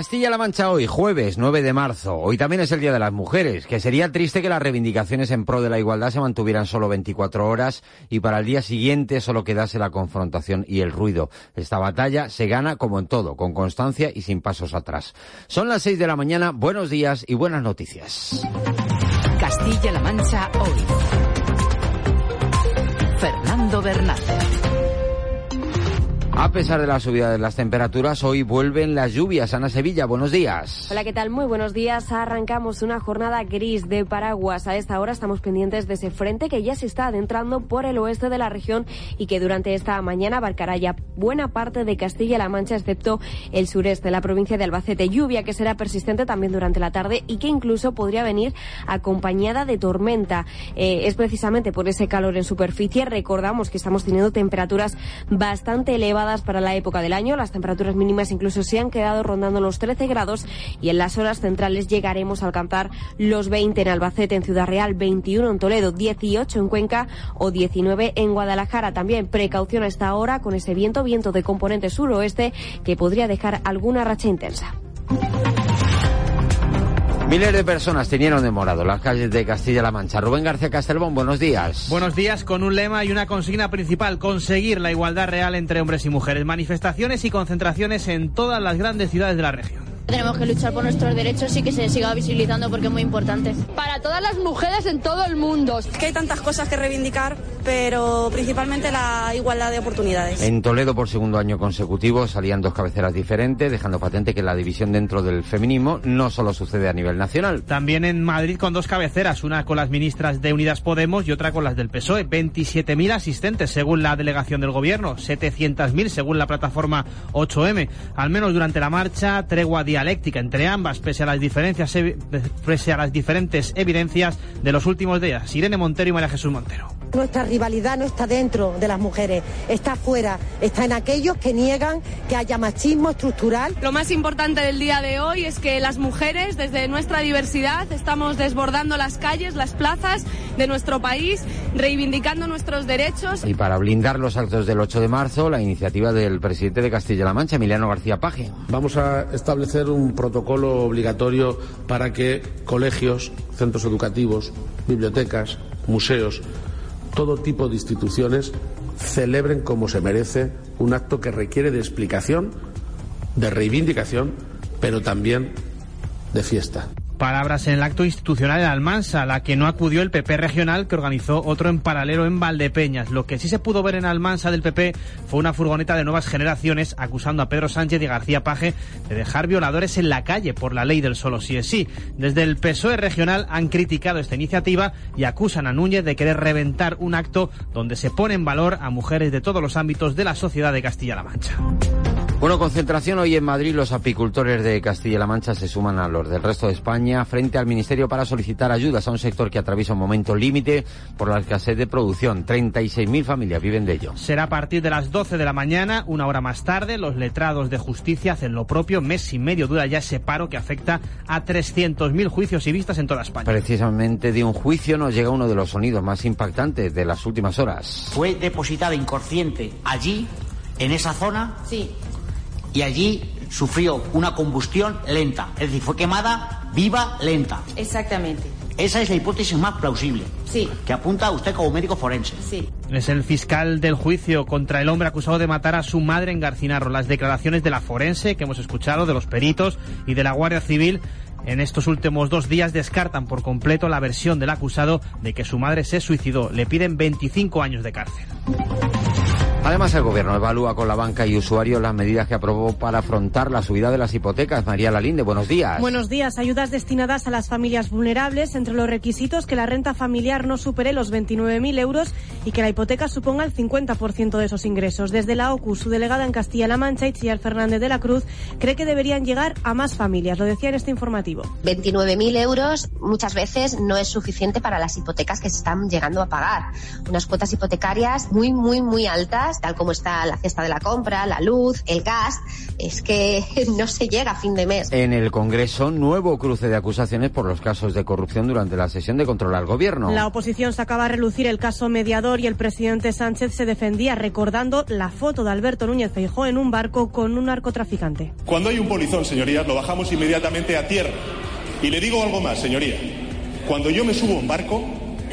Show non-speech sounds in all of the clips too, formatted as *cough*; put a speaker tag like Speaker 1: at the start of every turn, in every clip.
Speaker 1: Castilla-La Mancha hoy, jueves 9 de marzo. Hoy también es el Día de las Mujeres, que sería triste que las reivindicaciones en pro de la igualdad se mantuvieran solo 24 horas y para el día siguiente solo quedase la confrontación y el ruido. Esta batalla se gana como en todo, con constancia y sin pasos atrás. Son las 6 de la mañana, buenos días y buenas noticias.
Speaker 2: Castilla-La Mancha hoy. Fernando Bernal.
Speaker 1: A pesar de la subida de las temperaturas, hoy vuelven las lluvias. Ana Sevilla, buenos días.
Speaker 3: Hola, ¿qué tal? Muy buenos días. Arrancamos una jornada gris de paraguas. A esta hora estamos pendientes de ese frente que ya se está adentrando por el oeste de la región y que durante esta mañana abarcará ya buena parte de Castilla-La Mancha, excepto el sureste, la provincia de Albacete. Lluvia que será persistente también durante la tarde y que incluso podría venir acompañada de tormenta. Eh, es precisamente por ese calor en superficie. Recordamos que estamos teniendo temperaturas bastante elevadas para la época del año. Las temperaturas mínimas incluso se han quedado rondando los 13 grados y en las horas centrales llegaremos a alcanzar los 20 en Albacete, en Ciudad Real, 21 en Toledo, 18 en Cuenca o 19 en Guadalajara. También precaución a esta hora con ese viento, viento de componente suroeste que podría dejar alguna racha intensa.
Speaker 1: Miles de personas tenieron de morado las calles de Castilla-La Mancha. Rubén García Castelbón, buenos días.
Speaker 4: Buenos días, con un lema y una consigna principal, conseguir la igualdad real entre hombres y mujeres. Manifestaciones y concentraciones en todas las grandes ciudades de la región.
Speaker 5: Tenemos que luchar por nuestros derechos y que se siga visibilizando porque es muy importante.
Speaker 6: Para todas las mujeres en todo el mundo.
Speaker 7: Es que hay tantas cosas que reivindicar, pero principalmente la igualdad de oportunidades.
Speaker 1: En Toledo, por segundo año consecutivo, salían dos cabeceras diferentes, dejando patente que la división dentro del feminismo no solo sucede a nivel nacional.
Speaker 4: También en Madrid con dos cabeceras, una con las ministras de Unidas Podemos y otra con las del PSOE. 27.000 asistentes según la delegación del gobierno, 700.000 según la plataforma 8M. Al menos durante la marcha, tregua dialéctica entre ambas, pese a las diferencias, pese a las diferentes evidencias de los últimos días. Irene Montero y María Jesús Montero.
Speaker 8: Nuestra rivalidad no está dentro de las mujeres, está fuera, está en aquellos que niegan que haya machismo estructural.
Speaker 9: Lo más importante del día de hoy es que las mujeres, desde nuestra diversidad, estamos desbordando las calles, las plazas de nuestro país, reivindicando nuestros derechos.
Speaker 1: Y para blindar los actos del 8 de marzo, la iniciativa del presidente de Castilla-La Mancha, Emiliano García Paje.
Speaker 10: Vamos a establecer un protocolo obligatorio para que colegios, centros educativos, bibliotecas, museos, todo tipo de instituciones celebren como se merece un acto que requiere de explicación, de reivindicación, pero también de fiesta.
Speaker 4: Palabras en el acto institucional en Almansa, la que no acudió el PP regional que organizó otro en paralelo en Valdepeñas. Lo que sí se pudo ver en Almansa del PP fue una furgoneta de nuevas generaciones acusando a Pedro Sánchez y García Paje de dejar violadores en la calle por la ley del solo sí es sí. Desde el PSOE regional han criticado esta iniciativa y acusan a Núñez de querer reventar un acto donde se pone en valor a mujeres de todos los ámbitos de la sociedad de Castilla-La Mancha.
Speaker 1: Bueno, concentración hoy en Madrid. Los apicultores de Castilla-La Mancha se suman a los del resto de España frente al Ministerio para solicitar ayudas a un sector que atraviesa un momento límite por la escasez de producción. 36.000 familias viven de ello.
Speaker 4: Será a partir de las 12 de la mañana, una hora más tarde. Los letrados de justicia hacen lo propio. Mes y medio dura ya ese paro que afecta a 300.000 juicios y vistas en toda España.
Speaker 1: Precisamente de un juicio nos llega uno de los sonidos más impactantes de las últimas horas.
Speaker 11: Fue depositada inconsciente allí, en esa zona.
Speaker 5: Sí
Speaker 11: y allí sufrió una combustión lenta, es decir, fue quemada viva, lenta.
Speaker 5: Exactamente.
Speaker 11: Esa es la hipótesis más plausible.
Speaker 5: Sí.
Speaker 11: Que apunta a usted como médico forense.
Speaker 5: Sí.
Speaker 4: Es el fiscal del juicio contra el hombre acusado de matar a su madre en Garcinarro. Las declaraciones de la forense que hemos escuchado, de los peritos y de la Guardia Civil en estos últimos dos días descartan por completo la versión del acusado de que su madre se suicidó. Le piden 25 años de cárcel.
Speaker 1: Además, el Gobierno evalúa con la banca y usuarios las medidas que aprobó para afrontar la subida de las hipotecas. María Lalinde, buenos días.
Speaker 12: Buenos días. Ayudas destinadas a las familias vulnerables. Entre los requisitos, que la renta familiar no supere los 29.000 euros y que la hipoteca suponga el 50% de esos ingresos. Desde la OCU, su delegada en Castilla-La Mancha, Itziar Fernández de la Cruz, cree que deberían llegar a más familias. Lo decía en este informativo.
Speaker 13: 29.000 euros muchas veces no es suficiente para las hipotecas que se están llegando a pagar. Unas cuotas hipotecarias muy, muy, muy altas tal como está la cesta de la compra, la luz, el gas, es que *laughs* no se llega a fin de mes.
Speaker 1: En el Congreso, nuevo cruce de acusaciones por los casos de corrupción durante la sesión de control al gobierno.
Speaker 12: La oposición sacaba a relucir el caso mediador y el presidente Sánchez se defendía recordando la foto de Alberto Núñez Feijó en un barco con un narcotraficante.
Speaker 14: Cuando hay un polizón, señorías, lo bajamos inmediatamente a tierra. Y le digo algo más, señoría. Cuando yo me subo a un barco,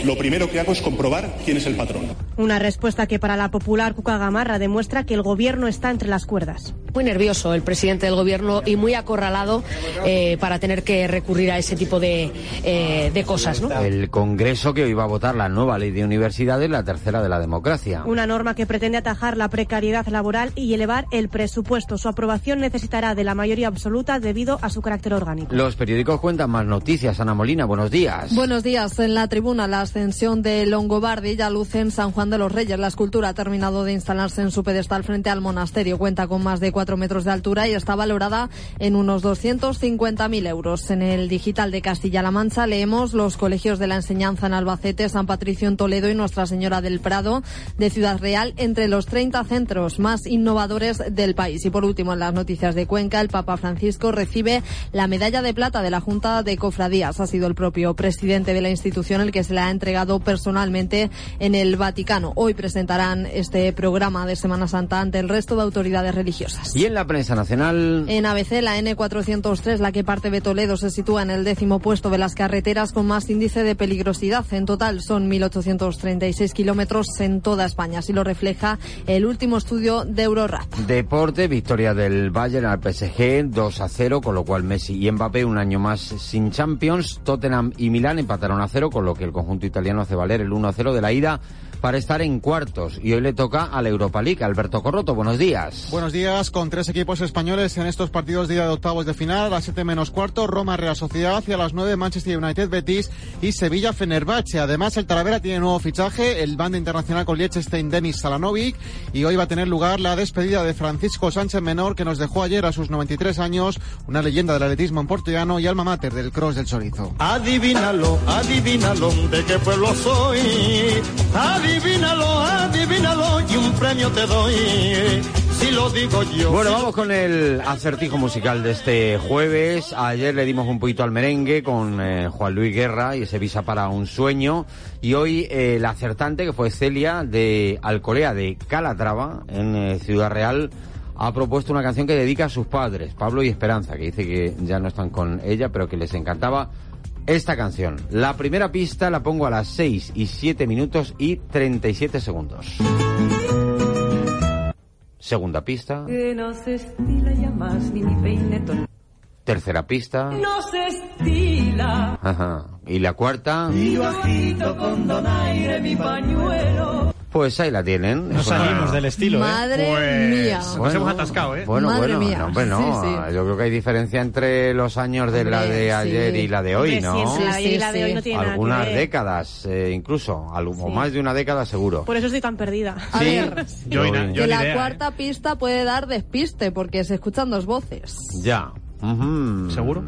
Speaker 14: lo primero que hago es comprobar quién es el patrón.
Speaker 12: Una respuesta que para la popular Cuca Gamarra demuestra que el gobierno está entre las cuerdas.
Speaker 3: Muy nervioso el presidente del gobierno y muy acorralado eh, para tener que recurrir a ese tipo de, eh, de cosas. ¿no?
Speaker 1: El Congreso que hoy va a votar la nueva ley de universidades, la tercera de la democracia.
Speaker 12: Una norma que pretende atajar la precariedad laboral y elevar el presupuesto. Su aprobación necesitará de la mayoría absoluta debido a su carácter orgánico.
Speaker 1: Los periódicos cuentan más noticias. Ana Molina, buenos días.
Speaker 15: Buenos días. En la tribuna, la ascensión de Longobardi ya luce en San Juan de los Reyes. La escultura ha terminado de instalarse en su pedestal frente al monasterio. Cuenta con más de cuatro metros de altura y está valorada en unos 250.000 euros. En el digital de Castilla-La Mancha leemos los colegios de la enseñanza en Albacete, San Patricio en Toledo y Nuestra Señora del Prado de Ciudad Real entre los 30 centros más innovadores del país. Y por último, en las noticias de Cuenca, el Papa Francisco recibe la medalla de plata de la Junta de Cofradías. Ha sido el propio presidente de la institución el que se la ha entregado personalmente en el Vaticano. Hoy presentarán este programa de Semana Santa ante el resto de autoridades religiosas.
Speaker 1: Y en la prensa nacional.
Speaker 15: En ABC, la N403, la que parte de Toledo, se sitúa en el décimo puesto de las carreteras con más índice de peligrosidad. En total son 1.836 kilómetros en toda España. Así lo refleja el último estudio de Eurorap.
Speaker 1: Deporte, victoria del Bayern al PSG 2 a 0, con lo cual Messi y Mbappé un año más sin Champions. Tottenham y Milán empataron a 0, con lo que el conjunto italiano hace valer el 1 a 0 de la ida para estar en cuartos. Y hoy le toca a la Europa League. Alberto Corroto, buenos días.
Speaker 16: Buenos días, con tres equipos españoles en estos partidos de ida de octavos de final. A las 7 menos cuarto, Roma Real Sociedad y a las 9 Manchester United Betis y Sevilla Fenerbahce. Además, el Talavera tiene nuevo fichaje, el banda internacional con Liechtenstein Denis Salanovic. Y hoy va a tener lugar la despedida de Francisco Sánchez Menor, que nos dejó ayer a sus 93 años, una leyenda del atletismo en portuguano y alma mater del cross del chorizo.
Speaker 17: Adivínalo, adivínalo, de qué pueblo soy. Adivínalo, adivínalo y un premio te doy. Si lo digo yo.
Speaker 1: Bueno, vamos con el acertijo musical de este jueves. Ayer le dimos un poquito al merengue con eh, Juan Luis Guerra y ese visa para un sueño. Y hoy eh, el acertante, que fue Celia de Alcolea de Calatrava, en eh, Ciudad Real, ha propuesto una canción que dedica a sus padres, Pablo y Esperanza, que dice que ya no están con ella, pero que les encantaba esta canción. La primera pista la pongo a las 6 y 7 minutos y 37 segundos. Segunda pista.
Speaker 18: Que no se estila ya más ni mi.
Speaker 1: Tercera pista.
Speaker 18: No se estila.
Speaker 1: Ajá. Y la cuarta.
Speaker 18: Y con donaire mi pañuelo.
Speaker 1: Pues ahí la tienen.
Speaker 4: No
Speaker 1: Es una-
Speaker 4: salimos del estilo,
Speaker 15: Madre
Speaker 4: ¿eh?
Speaker 15: mía.
Speaker 4: Nos hemos atascado, ¿eh?
Speaker 1: Bueno,
Speaker 15: Madre
Speaker 1: bueno,
Speaker 15: mía.
Speaker 1: no, hombre, no.
Speaker 15: Sí, sí.
Speaker 1: Yo creo que hay diferencia entre los años de la de ayer
Speaker 15: sí.
Speaker 1: y la de hoy, ¿no?
Speaker 12: la de la de hoy no tiene nada que
Speaker 1: Algunas décadas, eh, incluso, o
Speaker 12: Sí.
Speaker 1: más de una década seguro.
Speaker 12: Por eso estoy tan perdida.
Speaker 15: A
Speaker 1: Sí.
Speaker 15: ver,
Speaker 1: Yo
Speaker 4: Yo,
Speaker 15: la
Speaker 4: idea, ¿eh?
Speaker 15: cuarta pista puede dar despiste porque se escuchan dos voces.
Speaker 1: Ya. Ujú.
Speaker 4: ¿Seguro?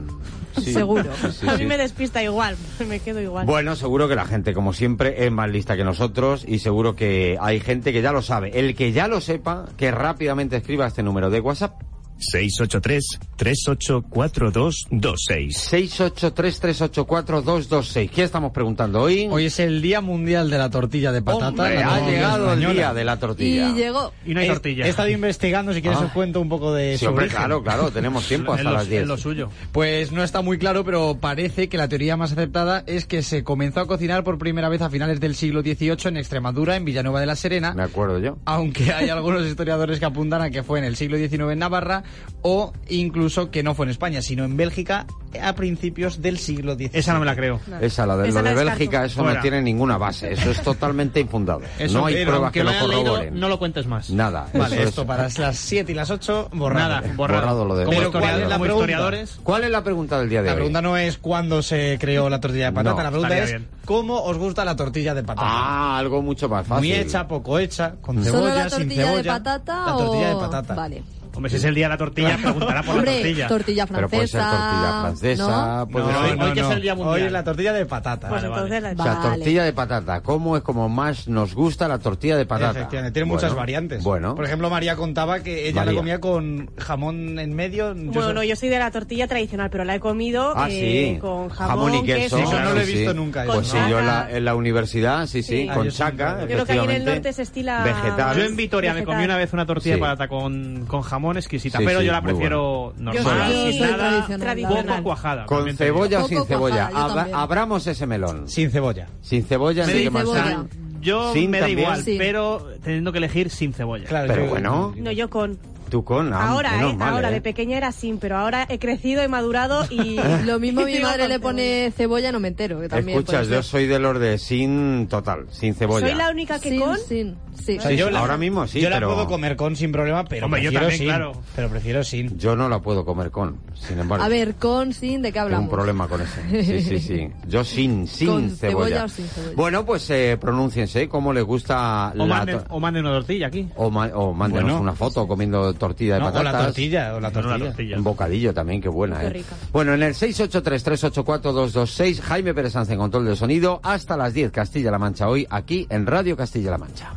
Speaker 1: Sí.
Speaker 15: Seguro.
Speaker 1: Sí,
Speaker 12: a mí me despista igual, *laughs* me quedo igual.
Speaker 1: Bueno, seguro que la gente, como siempre, es más lista que nosotros y seguro que hay gente que ya lo sabe. El que ya lo sepa, que rápidamente escriba este número de WhatsApp.
Speaker 19: 683-384226.
Speaker 1: 683384226. ¿Qué estamos preguntando hoy?
Speaker 20: Hoy es el Día Mundial de la Tortilla de Patata.
Speaker 1: Hombre, ha llegado el día de la tortilla.
Speaker 15: Y llegó.
Speaker 4: Y no hay
Speaker 20: He-
Speaker 4: tortilla.
Speaker 20: He, estado investigando, si quieres
Speaker 1: Ah.
Speaker 20: os cuento un poco de
Speaker 1: Sí,
Speaker 20: origen.
Speaker 1: claro, claro, tenemos tiempo hasta
Speaker 4: lo-
Speaker 1: las 10.
Speaker 4: es lo suyo.
Speaker 20: Pues no está muy claro, pero parece que la teoría más aceptada es que se comenzó a cocinar por primera vez a finales del siglo XVIII en Extremadura, en Villanueva de la Serena.
Speaker 1: Me acuerdo yo.
Speaker 20: Aunque hay algunos historiadores que apuntan a que fue en el siglo XIX en Navarra o incluso que no fue en España, sino en Bélgica a principios del siglo XVI.
Speaker 4: Esa no me la creo.
Speaker 1: Esa, la de,
Speaker 12: Esa
Speaker 1: lo
Speaker 12: la
Speaker 1: de. Bélgica, eso no tiene ninguna base. Eso es totalmente infundado. *laughs*
Speaker 20: Eso,
Speaker 1: no hay pruebas que
Speaker 20: lo
Speaker 1: lo
Speaker 20: hayan leído,
Speaker 1: corroboren.
Speaker 4: No lo cuentes más.
Speaker 1: Nada.
Speaker 20: Vale,
Speaker 1: eso
Speaker 20: esto
Speaker 1: es-
Speaker 20: para las 7 y las 8, borrado.
Speaker 4: Nada, borrado.
Speaker 1: Borrado lo de
Speaker 4: Como.
Speaker 20: ¿cuál es
Speaker 4: historiadores,
Speaker 20: la pregunta?
Speaker 4: historiadores.
Speaker 1: ¿Cuál es la pregunta del día de
Speaker 20: La
Speaker 1: hoy?
Speaker 20: pregunta no es cuándo se creó la tortilla de patata,
Speaker 1: No,
Speaker 20: la pregunta es
Speaker 4: bien.
Speaker 20: cómo os gusta la tortilla de patata.
Speaker 1: Ah, algo mucho más fácil.
Speaker 20: Muy hecha, poco hecha, con
Speaker 15: ¿Solo
Speaker 20: cebolla,
Speaker 15: la
Speaker 20: sin
Speaker 15: tortilla
Speaker 20: cebolla.
Speaker 15: de patata
Speaker 20: La tortilla de patata.
Speaker 15: Vale.
Speaker 4: Hombre, si es el día de la tortilla, *laughs* preguntará por
Speaker 15: Hombre,
Speaker 4: la tortilla.
Speaker 15: tortilla
Speaker 1: Pero puede ser
Speaker 15: francesa.
Speaker 1: tortilla francesa,
Speaker 15: ¿no?
Speaker 1: puede
Speaker 4: No,
Speaker 1: ser-
Speaker 4: hoy- hoy que es el día mundial.
Speaker 20: Hoy es la tortilla de patata.
Speaker 21: Pues entonces la-
Speaker 1: O sea, tortilla de patata. ¿Cómo es como más nos gusta la tortilla de patata?
Speaker 20: Efectivamente, tiene
Speaker 1: Bueno,
Speaker 20: muchas variantes.
Speaker 1: Bueno,
Speaker 20: Por ejemplo, María contaba que ella
Speaker 1: María.
Speaker 20: la comía con jamón en medio. Yo
Speaker 21: Bueno, no, yo soy de la tortilla tradicional, pero la he comido
Speaker 1: Ah,
Speaker 21: eh,
Speaker 1: sí.
Speaker 21: con jamón,
Speaker 1: y queso.
Speaker 21: queso.
Speaker 20: Eso no lo he visto
Speaker 1: sí.
Speaker 20: nunca,
Speaker 1: Pues sí, yo en la, en la universidad, sí, sí,
Speaker 21: Sí.
Speaker 20: Ah,
Speaker 1: con
Speaker 20: sí
Speaker 1: chaca.
Speaker 21: Yo creo que ahí en el norte se estila...
Speaker 1: Vegetal.
Speaker 4: Yo en Vitoria me comí una vez una tortilla de patata con, con jamón exquisita,
Speaker 1: Sí,
Speaker 4: pero
Speaker 1: sí,
Speaker 4: yo la prefiero normal,
Speaker 21: soy-
Speaker 4: sin
Speaker 15: soy
Speaker 4: nada,
Speaker 15: tradicional,
Speaker 4: poco cuajada.
Speaker 1: Con cebolla o sin cebolla.
Speaker 15: cuajada,
Speaker 1: abramos ese melón.
Speaker 20: Sin cebolla.
Speaker 1: Sin cebolla, sin
Speaker 15: cebolla.
Speaker 1: sal.
Speaker 4: Yo
Speaker 1: Sin
Speaker 4: me da
Speaker 1: también.
Speaker 4: igual,
Speaker 15: Sí.
Speaker 4: pero teniendo que elegir sin cebolla.
Speaker 20: Claro,
Speaker 1: Pero
Speaker 20: yo-
Speaker 1: bueno,
Speaker 21: No, yo con...
Speaker 1: tú con... ah,
Speaker 21: ahora, ¿eh?
Speaker 1: mal,
Speaker 21: ahora,
Speaker 1: ¿eh?
Speaker 21: de pequeña era sin, pero ahora he crecido, he madurado y... *laughs*
Speaker 15: Lo mismo mi madre le pone cebolla, no me entero. Que también
Speaker 1: Escuchas, yo soy de los de sin total, sin cebolla.
Speaker 21: Soy la única que
Speaker 15: Sin,
Speaker 21: con...
Speaker 15: sin, sí.
Speaker 20: O sea,
Speaker 1: Sí,
Speaker 20: yo
Speaker 1: sí,
Speaker 20: la-
Speaker 1: ahora mismo sí,
Speaker 20: Yo
Speaker 1: pero...
Speaker 20: la puedo comer con sin problema, pero
Speaker 4: Hombre, yo
Speaker 20: prefiero
Speaker 4: también,
Speaker 20: sin.
Speaker 4: claro.
Speaker 20: Pero prefiero sin.
Speaker 1: Yo no la puedo comer con, sin embargo.
Speaker 15: A ver, con, sin, ¿de qué
Speaker 1: Tengo
Speaker 15: hablamos?
Speaker 1: un problema con eso. Sí, sí, sí. *laughs* Yo sin, sin
Speaker 15: Con
Speaker 1: cebolla.
Speaker 15: cebolla o sin cebolla.
Speaker 1: Bueno, pues eh, pronúnciense cómo les gusta
Speaker 4: O
Speaker 1: la...
Speaker 4: manden,
Speaker 1: to-
Speaker 4: o manden una tortilla aquí.
Speaker 1: O, ma- o mándenos
Speaker 20: Bueno.
Speaker 1: una foto comiendo tortilla de
Speaker 20: No, o
Speaker 1: patatas.
Speaker 20: la tortilla, o la
Speaker 4: Con una
Speaker 20: tortilla.
Speaker 4: tortilla.
Speaker 1: Un bocadillo también, qué buena,
Speaker 21: Qué
Speaker 1: ¿eh?
Speaker 21: rica.
Speaker 1: Bueno, en el 683384226, Jaime Pérez Sanz en control de sonido, hasta las 10 Castilla-La Mancha hoy, aquí en Radio Castilla-La Mancha.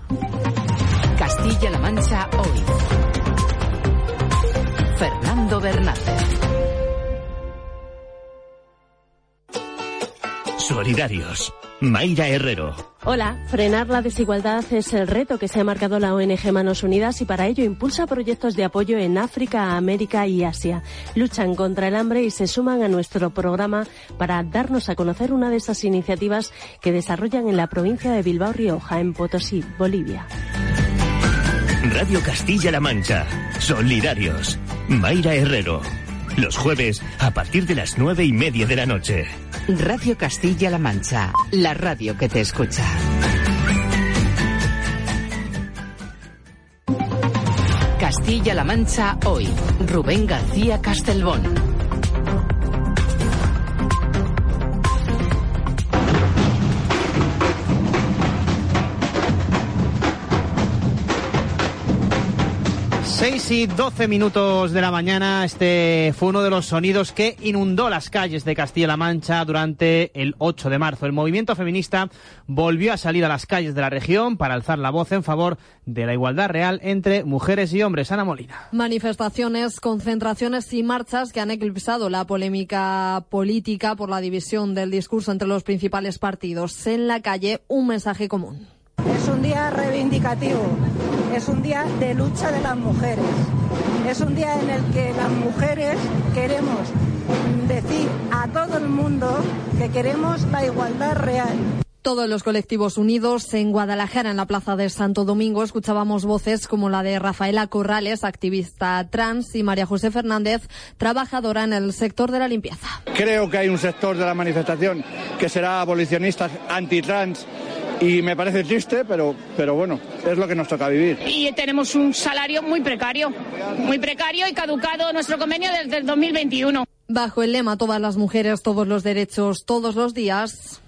Speaker 2: Castilla-La Mancha hoy. Fernando Bernández.
Speaker 22: Solidarios. Mayra Herrero.
Speaker 23: Hola, frenar la desigualdad es el reto que se ha marcado la ONG Manos Unidas y para ello impulsa proyectos de apoyo en África, América y Asia. Luchan contra el hambre y se suman a nuestro programa para darnos a conocer una de esas iniciativas que desarrollan en la provincia de Bilbao Rioja, en Potosí, Bolivia.
Speaker 22: Radio Castilla-La Mancha. Solidarios. Mayra Herrero. Los jueves a partir de las nueve y media de la noche.
Speaker 2: Radio Castilla-La Mancha. La radio que te escucha. Castilla-La Mancha hoy. Rubén García Castelbón.
Speaker 4: Seis y 12 minutos de la mañana, este fue uno de los sonidos que inundó las calles de Castilla-La Mancha durante el 8 de marzo. El movimiento feminista volvió a salir a las calles de la región para alzar la voz en favor de la igualdad real entre mujeres y hombres. Ana Molina.
Speaker 15: Manifestaciones, concentraciones y marchas que han eclipsado la polémica política por la división del discurso entre los principales partidos. En la calle, un mensaje común.
Speaker 24: Es un día reivindicativo, es un día de lucha de las mujeres, es un día en el que las mujeres queremos decir a todo el mundo que queremos la igualdad real.
Speaker 15: Todos los colectivos unidos en Guadalajara, en la Plaza de Santo Domingo, escuchábamos voces como la de Rafaela Corrales, activista trans, y María José Fernández, trabajadora en el sector de la limpieza.
Speaker 25: Creo que hay un sector de la manifestación que será abolicionista, antitrans, y me parece triste, pero, pero bueno, es lo que nos toca vivir.
Speaker 5: Y tenemos un salario muy precario, muy precario y caducado nuestro convenio desde el 2021.
Speaker 15: Bajo el lema Todas las mujeres, todos los derechos, todos los días.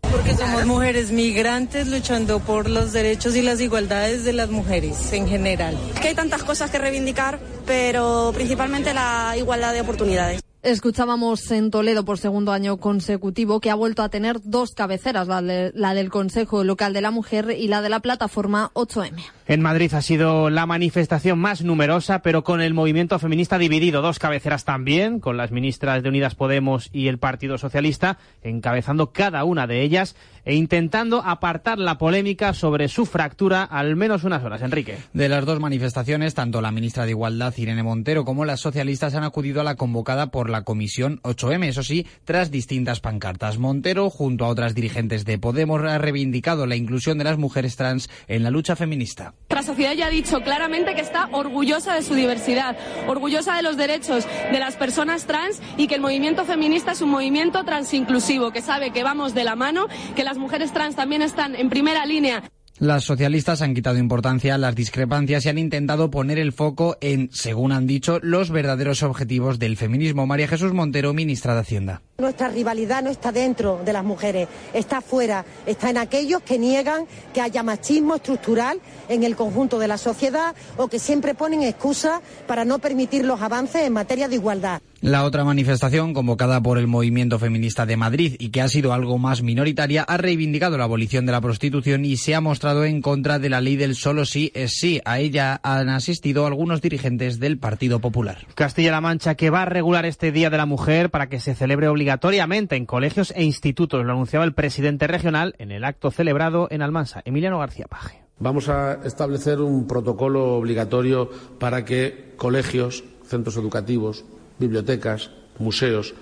Speaker 26: Porque somos mujeres migrantes luchando por los derechos y las igualdades de las mujeres en general.
Speaker 7: Que hay tantas cosas que reivindicar, pero principalmente la igualdad de oportunidades.
Speaker 15: Escuchábamos en Toledo por segundo año consecutivo que ha vuelto a tener dos cabeceras, la, de- la del Consejo Local de la Mujer y la de la plataforma 8M.
Speaker 4: En Madrid ha sido la manifestación más numerosa, pero con el movimiento feminista dividido. Dos cabeceras también, con las ministras de Unidas Podemos y el Partido Socialista, encabezando cada una de ellas e intentando apartar la polémica sobre su fractura al menos unas horas. Enrique.
Speaker 20: De las dos manifestaciones, tanto la ministra de Igualdad, Irene Montero, como las socialistas han acudido a la convocada por la Comisión 8M, eso sí, tras distintas pancartas. Montero, junto a otras dirigentes de Podemos, ha reivindicado la inclusión de las mujeres trans en la lucha feminista.
Speaker 9: Nuestra sociedad ya ha dicho claramente que está orgullosa de su diversidad, orgullosa de los derechos de las personas trans y que el movimiento feminista es un movimiento transinclusivo, que sabe que vamos de la mano, que las mujeres trans también están en primera línea
Speaker 20: Las socialistas han quitado importancia a las discrepancias y han intentado poner el foco en, según han dicho, los verdaderos objetivos del feminismo. María Jesús Montero, ministra de Hacienda.
Speaker 27: Nuestra rivalidad no está dentro de las mujeres, está fuera, está en aquellos que niegan que haya machismo estructural en el conjunto de la sociedad o que siempre ponen excusas para no permitir los avances en materia de igualdad.
Speaker 20: La otra manifestación, convocada por el movimiento feminista de Madrid y que ha sido algo más minoritaria, ha reivindicado la abolición de la prostitución y se ha mostrado en contra de la ley del solo sí es sí. A ella han asistido algunos dirigentes del Partido Popular.
Speaker 4: Castilla-La Mancha, que va a regular este Día de la Mujer para que se celebre obligatoriamente en colegios e institutos. Lo anunciaba el presidente regional en el acto celebrado en Almansa, Emiliano García Paje.
Speaker 10: Vamos a establecer un protocolo obligatorio para que colegios, centros educativos, bibliotecas, museos,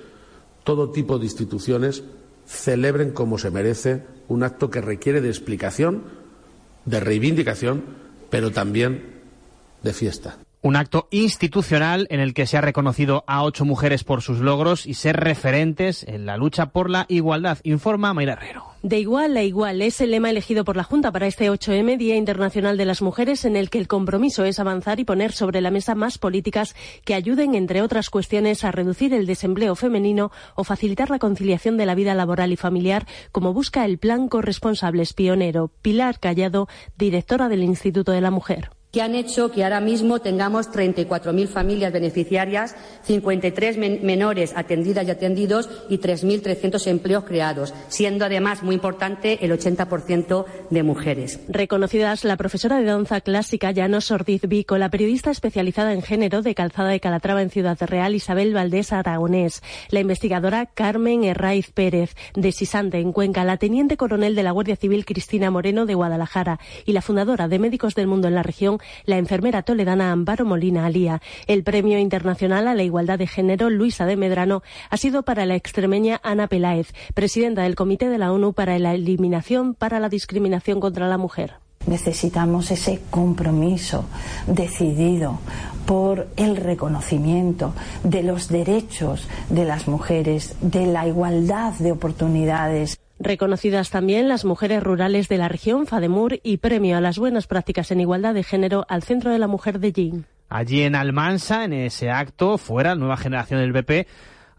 Speaker 10: todo tipo de instituciones celebren como se merece un acto que requiere de explicación, de reivindicación, pero también de fiesta.
Speaker 4: Un acto institucional en el que se ha reconocido a ocho mujeres por sus logros y ser referentes en la lucha por la igualdad, informa Mayra Herrero.
Speaker 23: De igual a igual es el lema elegido por la Junta para este 8M, Día Internacional de las Mujeres, en el que el compromiso es avanzar y poner sobre la mesa más políticas que ayuden, entre otras cuestiones, a reducir el desempleo femenino o facilitar la conciliación de la vida laboral y familiar, como busca el Plan Corresponsables Pionero. Pilar Callado, directora del Instituto de la Mujer
Speaker 28: que han hecho que ahora mismo tengamos 34.000 familias beneficiarias, 53 menores atendidas y atendidos y 3.300 empleos creados, siendo además muy importante el 80% de mujeres.
Speaker 23: Reconocidas la profesora de danza clásica Llanos Ordiz Vico, la periodista especializada en género de Calzada de Calatrava en Ciudad Real Isabel Valdés Aragonés, la investigadora Carmen Herraiz Pérez de Sisante en Cuenca, la teniente coronel de la Guardia Civil Cristina Moreno de Guadalajara y la fundadora de Médicos del Mundo en la región la enfermera toledana Amparo Molina Alía. El Premio Internacional a la Igualdad de Género Luisa de Medrano ha sido para la extremeña Ana Peláez, presidenta del Comité de la ONU para la Eliminación para la Discriminación contra la Mujer.
Speaker 29: Necesitamos ese compromiso decidido por el reconocimiento de los derechos de las mujeres, de la igualdad de oportunidades.
Speaker 23: Reconocidas también las mujeres rurales de la región Fademur y premio a las buenas prácticas en igualdad de género al Centro de la Mujer de Jin.
Speaker 4: Allí en Almansa, en ese acto, fuera, nueva generación del BP,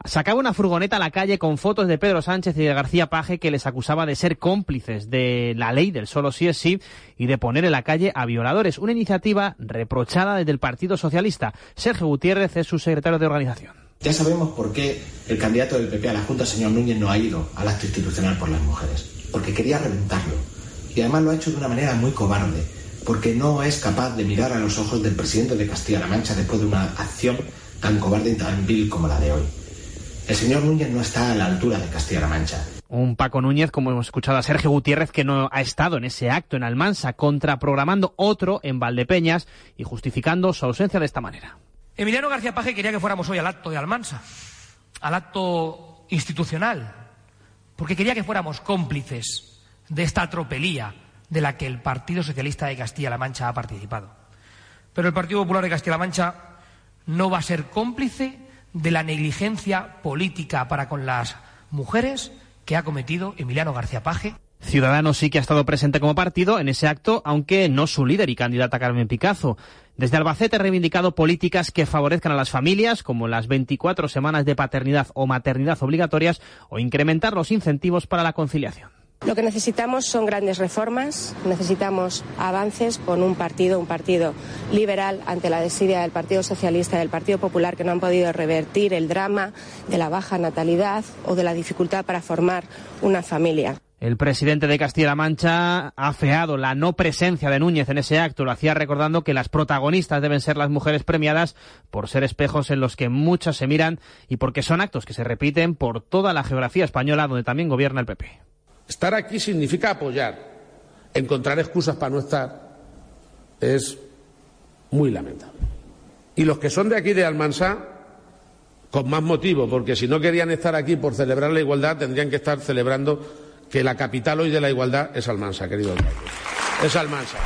Speaker 4: sacaba una furgoneta a la calle con fotos de Pedro Sánchez y de García Paje que les acusaba de ser cómplices de la ley del solo sí es sí y de poner en la calle a violadores. Una iniciativa reprochada desde el Partido Socialista. Sergio Gutiérrez es su secretario de organización.
Speaker 30: Ya sabemos por qué el candidato del PP a la Junta, señor Núñez, no ha ido al acto institucional por las mujeres. Porque quería reventarlo. Y además lo ha hecho de una manera muy cobarde. Porque no es capaz de mirar a los ojos del presidente de Castilla-La Mancha después de una acción tan cobarde y tan vil como la de hoy. El señor Núñez no está a la altura de Castilla-La Mancha.
Speaker 4: Un Paco Núñez, como hemos escuchado a Sergio Gutiérrez, que no ha estado en ese acto en Almansa, contraprogramando otro en Valdepeñas y justificando su ausencia de esta manera.
Speaker 31: Emiliano García Paje quería que fuéramos hoy al acto de Almansa, al acto institucional, porque quería que fuéramos cómplices de esta tropelía de la que el Partido Socialista de Castilla-La Mancha ha participado. Pero el Partido Popular de Castilla-La Mancha no va a ser cómplice de la negligencia política para con las mujeres que ha cometido Emiliano García Paje
Speaker 4: Ciudadanos sí que ha estado presente como partido en ese acto, aunque no su líder y candidata Carmen Picazo. Desde Albacete ha reivindicado políticas que favorezcan a las familias, como las 24 semanas de paternidad o maternidad obligatorias, o incrementar los incentivos para la conciliación.
Speaker 32: Lo que necesitamos son grandes reformas, necesitamos avances con un partido, un partido liberal ante la desidia del Partido Socialista y del Partido Popular que no han podido revertir el drama de la baja natalidad o de la dificultad para formar una familia.
Speaker 4: El presidente de Castilla-La Mancha ha feado la no presencia de Núñez en ese acto. Lo hacía recordando que las protagonistas deben ser las mujeres premiadas por ser espejos en los que muchas se miran y porque son actos que se repiten por toda la geografía española donde también gobierna el PP.
Speaker 10: Estar aquí significa apoyar. Encontrar excusas para no estar es muy lamentable. Y los que son de aquí de Almansa, con más motivo, porque si no querían estar aquí por celebrar la igualdad, tendrían que estar celebrando que la capital hoy de la igualdad es Almansa, querido. Es Almansa.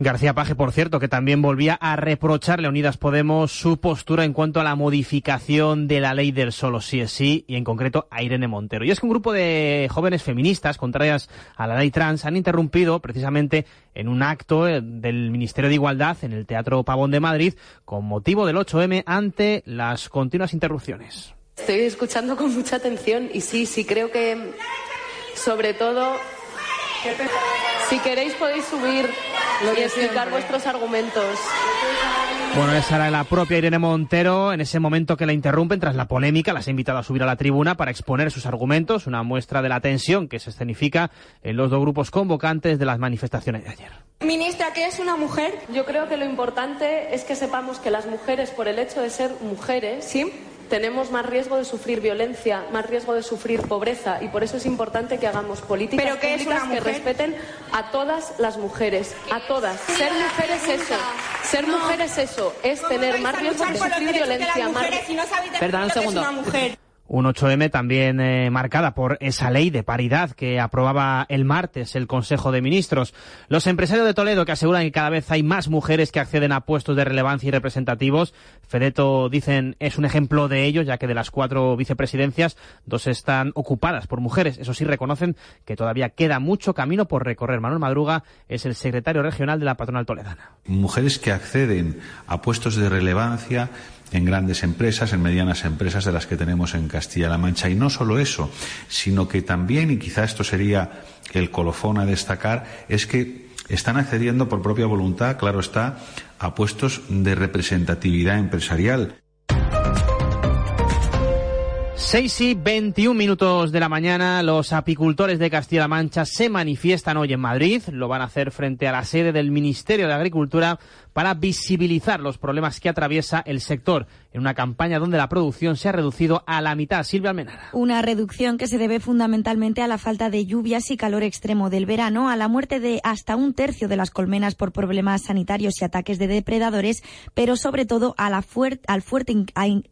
Speaker 4: García Paje, por cierto, que también volvía a reprocharle a Unidas Podemos su postura en cuanto a la modificación de la ley del solo sí es sí, y en concreto a Irene Montero. Y es que un grupo de jóvenes feministas contrarias a la ley trans han interrumpido precisamente en un acto eh, del Ministerio de Igualdad en el Teatro Pavón de Madrid con motivo del 8M ante las continuas interrupciones.
Speaker 33: Estoy escuchando con mucha atención y sí, sí creo que sobre todo si queréis podéis subir y explicar vuestros argumentos.
Speaker 4: Bueno, esa era la propia Irene Montero en ese momento que la interrumpen tras la polémica. Las ha invitado a subir a la tribuna para exponer sus argumentos, una muestra de la tensión que se escenifica en los dos grupos convocantes de las manifestaciones de ayer.
Speaker 33: Ministra, ¿qué es una mujer? Yo creo que lo importante es que sepamos que las mujeres, por el hecho de ser mujeres, ¿sí? Tenemos más riesgo de sufrir violencia, más riesgo de sufrir pobreza y por eso es importante que hagamos políticas
Speaker 34: ¿Pero qué es
Speaker 33: públicas que respeten a todas las mujeres, a todas. Ser mujer es eso, ser mujer es eso, es tener más riesgo de sufrir violencia, más
Speaker 4: Perdón, un segundo.
Speaker 34: una mujer.
Speaker 4: Un 8M también eh, marcada por esa ley de paridad que aprobaba el martes el Consejo de Ministros. Los empresarios de Toledo que aseguran que cada vez hay más mujeres que acceden a puestos de relevancia y representativos. Fedeto dicen es un ejemplo de ello, ya que de las cuatro vicepresidencias, dos están ocupadas por mujeres. Eso sí, reconocen que todavía queda mucho camino por recorrer. Manuel Madruga es el secretario regional de la patronal toledana.
Speaker 14: mujeres que acceden a puestos de relevancia en grandes empresas, en medianas empresas de las que tenemos en Castilla-La Mancha. Y no solo eso, sino que también, y quizá esto sería el colofón a destacar, es que están accediendo por propia voluntad, claro está, a puestos de representatividad empresarial.
Speaker 4: 6 y 21 minutos de la mañana, los apicultores de Castilla-La Mancha se manifiestan hoy en Madrid. Lo van a hacer frente a la sede del Ministerio de Agricultura para visibilizar los problemas que atraviesa el sector en una campaña donde la producción se ha reducido a la mitad. Silvia Almenara.
Speaker 35: Una reducción que se debe fundamentalmente a la falta de lluvias y calor extremo del verano, a la muerte de hasta un tercio de las colmenas por problemas sanitarios y ataques de depredadores, pero sobre todo a la fuer- al fuerte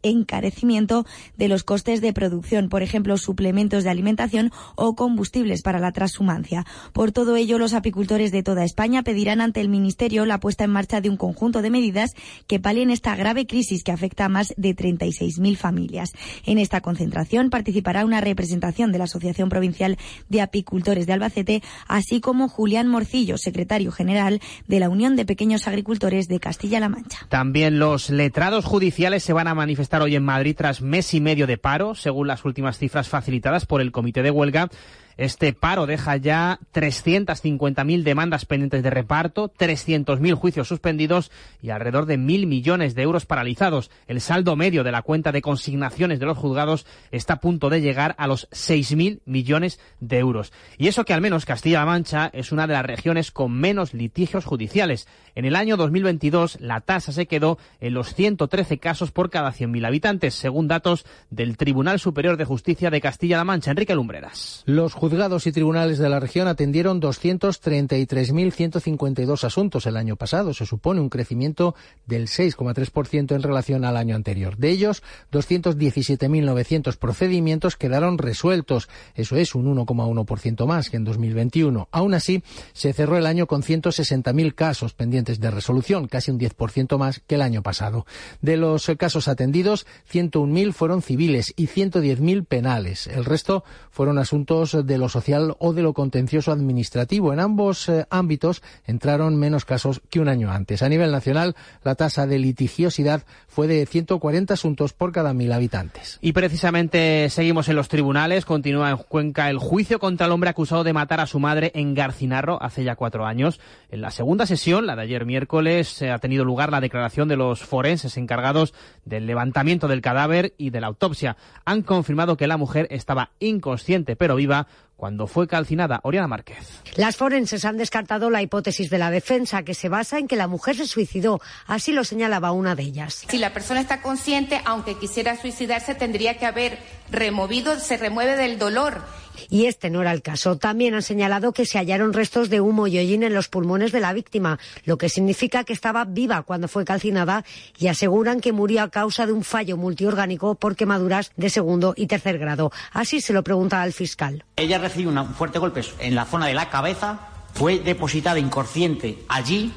Speaker 35: encarecimiento de los costes de producción, por ejemplo, suplementos de alimentación o combustibles para la transhumancia. Por todo ello, los apicultores de toda España pedirán ante el Ministerio la puesta en marcha de un conjunto de medidas que palien esta grave crisis que afecta a más de 36.000 familias. En esta concentración participará una representación de la Asociación Provincial de Apicultores de Albacete, así como Julián Morcillo, secretario general de la Unión de Pequeños Agricultores de Castilla-La Mancha.
Speaker 4: También los letrados judiciales se van a manifestar hoy en Madrid tras mes y medio de paro, según las últimas cifras facilitadas por el Comité de Huelga. Este paro deja ya 350.000 demandas pendientes de reparto, 300.000 juicios suspendidos y alrededor de mil millones de euros paralizados. El saldo medio de la cuenta de consignaciones de los juzgados está a punto de llegar a los 6.000 millones de euros. Y eso que al menos Castilla-La Mancha es una de las regiones con menos litigios judiciales. En el año 2022 la tasa se quedó en los 113 casos por cada 100.000 habitantes, según datos del Tribunal Superior de Justicia de Castilla-La Mancha. Enrique Lumbreras.
Speaker 36: Los juzgados y tribunales de la región atendieron 233.152 asuntos el año pasado. Se supone un crecimiento del 6,3% en relación al año anterior. De ellos, 217.900 procedimientos quedaron resueltos. Eso es un 1,1% más que en 2021. Aún así, se cerró el año con 160.000 casos pendientes de resolución, casi un 10% más que el año pasado. De los eh, casos atendidos, 101.000 fueron civiles y 110.000 penales. El resto fueron asuntos de lo social o de lo contencioso administrativo. En ambos eh, ámbitos entraron menos casos que un año antes. A nivel nacional, la tasa de litigiosidad fue de 140 asuntos por cada mil habitantes.
Speaker 4: Y precisamente seguimos en los tribunales. Continúa en Cuenca el juicio contra el hombre acusado de matar a su madre en Garcinarro hace ya cuatro años. En la segunda sesión, la de ayer miércoles, eh, ha tenido lugar la declaración de los forenses encargados del levantamiento del cadáver y de la autopsia. Han confirmado que la mujer estaba inconsciente pero viva cuando fue calcinada. Oriana Márquez.
Speaker 37: Las forenses han descartado la hipótesis de la defensa, que se basa en que la mujer se suicidó. Así lo señalaba una de ellas.
Speaker 38: Si la persona está consciente, aunque quisiera suicidarse, tendría que haber removido, se remueve del dolor.
Speaker 37: Y este no era el caso. También han señalado que se hallaron restos de humo y hollín en los pulmones de la víctima, lo que significa que estaba viva cuando fue calcinada y aseguran que murió a causa de un fallo multiorgánico por quemaduras de segundo y tercer grado. Así se lo pregunta al fiscal.
Speaker 11: Ella recibió un fuerte golpe en la zona de la cabeza, fue depositada inconsciente allí,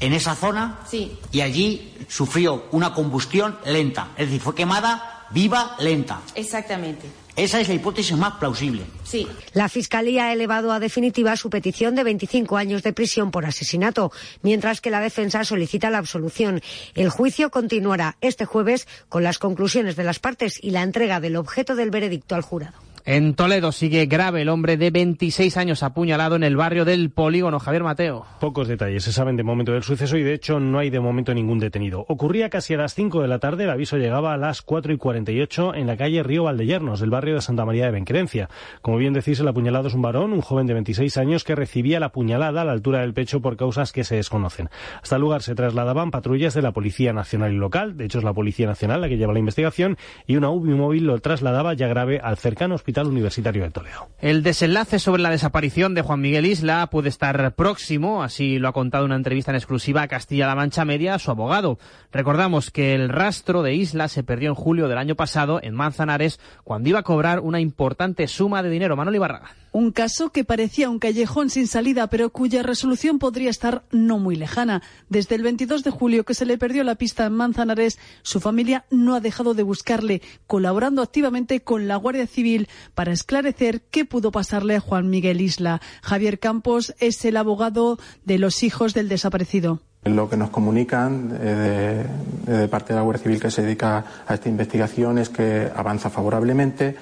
Speaker 11: en esa zona,
Speaker 38: Sí.
Speaker 11: y allí sufrió una combustión lenta. Es decir, fue quemada viva, lenta.
Speaker 38: Exactamente.
Speaker 11: Esa es la hipótesis más plausible.
Speaker 37: Sí. La Fiscalía ha elevado a definitiva su petición de 25 años de prisión por asesinato, mientras que la defensa solicita la absolución. El juicio continuará este jueves con las conclusiones de las partes y la entrega del objeto del veredicto al jurado.
Speaker 4: En Toledo sigue grave el hombre de 26 años apuñalado en el barrio del Polígono. Javier Mateo.
Speaker 39: Pocos detalles se saben de momento del suceso y de hecho no hay de momento ningún detenido. Ocurría casi a las 5 de la tarde, el aviso llegaba a las 4 y 48 en la calle Río Valdellernos, del barrio de Santa María de Benquerencia. Como bien decís, el apuñalado es un varón, un joven de 26 años que recibía la puñalada a la altura del pecho por causas que se desconocen. Hasta el lugar se trasladaban patrullas de la Policía Nacional y Local, de hecho es la Policía Nacional la que lleva la investigación, y una UBI móvil lo trasladaba ya grave al cercano hospital Universitario de Toledo.
Speaker 4: El desenlace sobre la desaparición de Juan Miguel Isla puede estar próximo, así lo ha contado en una entrevista en exclusiva a Castilla-La Mancha Media su abogado. Recordamos que el rastro de Isla se perdió en julio del año pasado en Manzanares cuando iba a cobrar una importante suma de dinero. Manuel Ibarraga.
Speaker 40: Un caso que parecía un callejón sin salida, pero cuya resolución podría estar no muy lejana. Desde el 22 de julio que se le perdió la pista en Manzanares, su familia no ha dejado de buscarle, colaborando activamente con la Guardia Civil para esclarecer qué pudo pasarle a Juan Miguel Isla. Javier Campos es el abogado de los hijos del desaparecido.
Speaker 41: Lo que nos comunican eh, de, de parte de la Guardia Civil que se dedica a esta investigación es que avanza favorablemente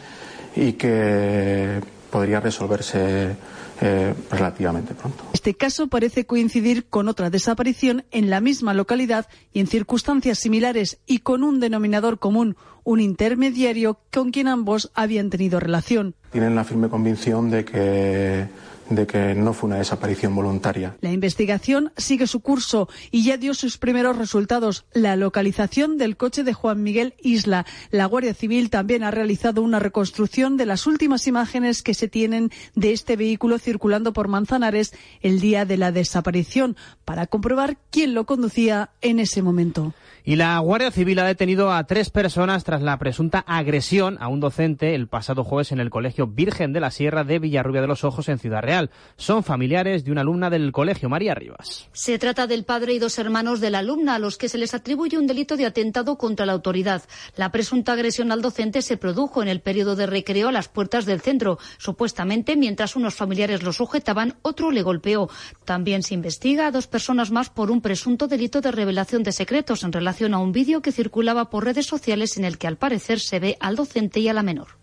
Speaker 41: y que podría resolverse eh, relativamente pronto.
Speaker 40: Este caso parece coincidir con otra desaparición en la misma localidad y en circunstancias similares y con un denominador común, un intermediario con quien ambos habían tenido relación.
Speaker 41: Tienen la firme convicción de que de que no fue una desaparición voluntaria.
Speaker 40: La investigación sigue su curso y ya dio sus primeros resultados. La localización del coche de Juan Miguel Isla. La Guardia Civil también ha realizado una reconstrucción de las últimas imágenes que se tienen de este vehículo circulando por Manzanares el día de la desaparición para comprobar quién lo conducía en ese momento.
Speaker 4: Y la Guardia Civil ha detenido a tres personas tras la presunta agresión a un docente el pasado jueves en el Colegio Virgen de la Sierra de Villarrubia de los Ojos en Ciudad Real. Son familiares de una alumna del colegio, María Rivas.
Speaker 34: Se trata del padre y dos hermanos de la alumna a los que se les atribuye un delito de atentado contra la autoridad. La presunta agresión al docente se produjo en el periodo de recreo a las puertas del centro. Supuestamente, mientras unos familiares lo sujetaban, otro le golpeó. También se investiga a dos personas más por un presunto delito de revelación de secretos en relación a un vídeo que circulaba por redes sociales en el que al parecer se ve al docente y a la menor.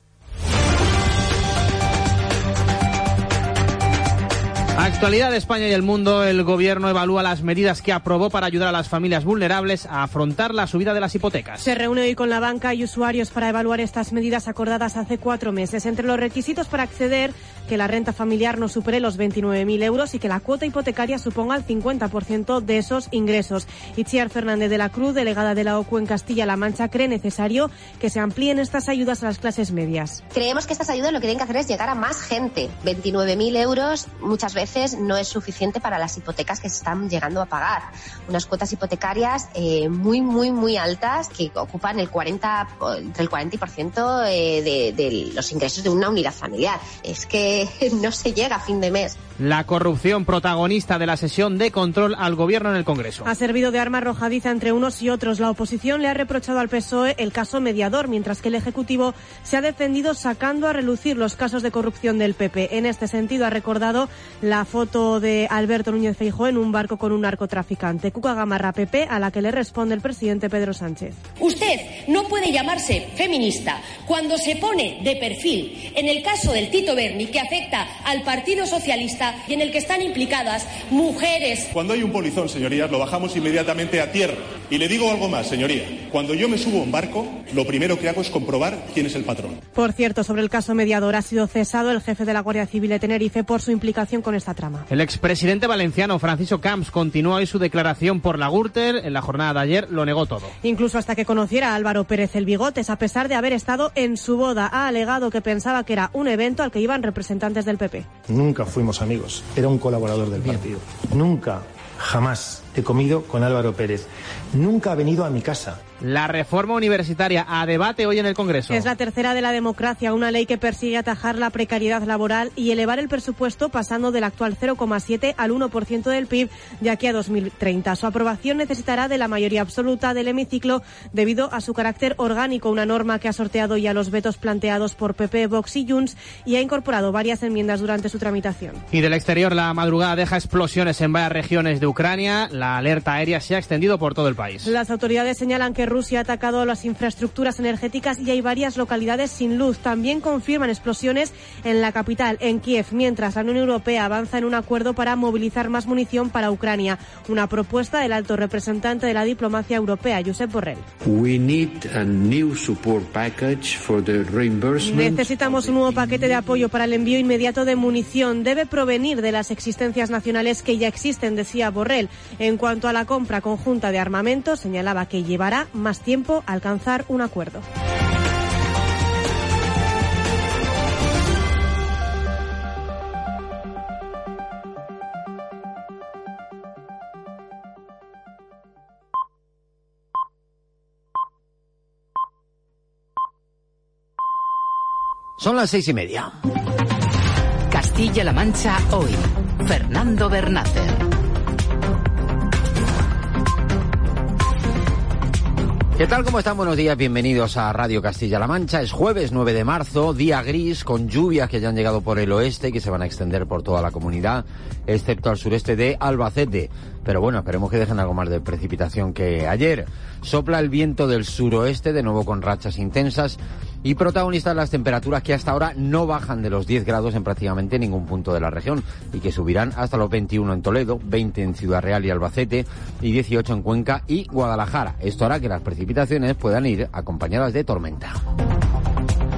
Speaker 4: Actualidad de España y el mundo. El gobierno evalúa las medidas que aprobó para ayudar a las familias vulnerables a afrontar la subida de las hipotecas.
Speaker 12: Se reúne hoy con la banca y usuarios para evaluar estas medidas acordadas hace cuatro meses. Entre los requisitos para acceder, que la renta familiar no supere los 29.000 euros y que la cuota hipotecaria suponga el 50% de esos ingresos. Itziar Fernández de la Cruz, delegada de la OCU en Castilla-La Mancha, cree necesario que se amplíen estas ayudas a las clases medias.
Speaker 13: Creemos que estas ayudas lo que tienen que hacer es llegar a más gente. 29.000 euros muchas veces no es suficiente para las hipotecas que se están llegando a pagar. Unas cuotas hipotecarias eh, muy, muy, muy altas que ocupan el 40, entre el 40% eh, de, de los ingresos de una unidad familiar. Es que *laughs* no se llega a fin de mes.
Speaker 4: La corrupción protagonista de la sesión de control al gobierno en el Congreso.
Speaker 12: Ha servido de arma arrojadiza entre unos y otros. La oposición le ha reprochado al PSOE el caso mediador, mientras que el Ejecutivo se ha defendido sacando a relucir los casos de corrupción del PP. En este sentido, ha recordado la foto de Alberto Núñez Feijóo en un barco con un narcotraficante. Cuca Gamarra PP, a la que le responde el presidente Pedro Sánchez.
Speaker 42: Usted no puede llamarse feminista cuando se pone de perfil en el caso del Tito Berni, que afecta al Partido Socialista y en el que están implicadas mujeres.
Speaker 43: Cuando hay un polizón, señorías, lo bajamos inmediatamente a tierra. Y le digo algo más, señoría. Cuando yo me subo a un barco, lo primero que hago es comprobar quién es el patrón.
Speaker 12: Por cierto, sobre el caso mediador ha sido cesado el jefe de la Guardia Civil de Tenerife por su implicación con esta trama.
Speaker 4: El expresidente valenciano Francisco Camps continuó hoy su declaración por la Gürtel. En la jornada de ayer lo negó todo.
Speaker 12: Incluso hasta que conociera a Álvaro Pérez el Bigotes, a pesar de haber estado en su boda, ha alegado que pensaba que era un evento al que iban representantes del PP.
Speaker 44: Nunca fuimos amigos, era un colaborador del partido. Nunca, jamás he comido con Álvaro Pérez. Nunca ha venido a mi casa.
Speaker 20: La reforma universitaria a debate hoy en el Congreso.
Speaker 12: Es la tercera de la democracia, una ley que persigue atajar la precariedad laboral y elevar el presupuesto pasando del actual 0,7 al 1% del PIB de aquí a 2030. Su aprobación necesitará de la mayoría absoluta del hemiciclo debido a su carácter orgánico, una norma que ha sorteado ya los vetos planteados por PP, Vox y Junts y ha incorporado varias enmiendas durante su tramitación.
Speaker 20: Y del exterior, la madrugada deja explosiones en varias regiones de Ucrania. La alerta aérea se ha extendido por todo el país.
Speaker 12: Las autoridades señalan que Rusia ha atacado las infraestructuras energéticas y hay varias localidades sin luz. También confirman explosiones en la capital, en Kiev, mientras la Unión Europea avanza en un acuerdo para movilizar más munición para Ucrania. Una propuesta del alto representante de la diplomacia europea, Josep Borrell. Necesitamos un nuevo paquete de apoyo para el envío inmediato de munición. Debe provenir de las existencias nacionales que ya existen, decía Borrell. En cuanto a la compra conjunta de armamento, señalaba que llevará más tiempo alcanzar un acuerdo.
Speaker 1: Son las seis y media.
Speaker 2: Castilla-La Mancha hoy. Fernando Bernácer.
Speaker 1: ¿Qué tal? ¿Cómo están? Buenos días, bienvenidos a Radio Castilla-La Mancha. Es jueves 9 de marzo, día gris, con lluvias que ya han llegado por el oeste y que se van a extender por toda la comunidad, excepto al sureste de Albacete. Pero bueno, esperemos que dejen algo más de precipitación que ayer. Sopla el viento del suroeste, de nuevo con rachas intensas y protagonistas las temperaturas que hasta ahora no bajan de los 10 grados en prácticamente ningún punto de la región y que subirán hasta los 21 en Toledo, 20 en Ciudad Real y Albacete y 18 en Cuenca y Guadalajara. Esto hará que las precipitaciones puedan ir acompañadas de tormenta.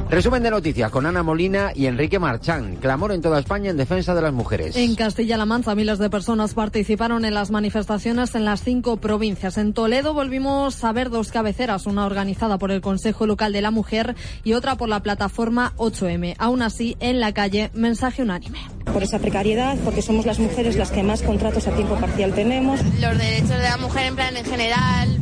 Speaker 1: Resumen de noticias con Ana Molina y Enrique Marchán. Clamor en toda España en defensa de las mujeres.
Speaker 15: En Castilla-La Mancha, miles de personas participaron en las manifestaciones en las cinco provincias. En Toledo volvimos a ver dos cabeceras, una organizada por el Consejo Local de la Mujer y otra por la plataforma 8M. Aún así, en la calle, mensaje unánime.
Speaker 45: Por esa precariedad, porque somos las mujeres las que más contratos a tiempo parcial tenemos.
Speaker 5: Los derechos de la mujer en plan en general,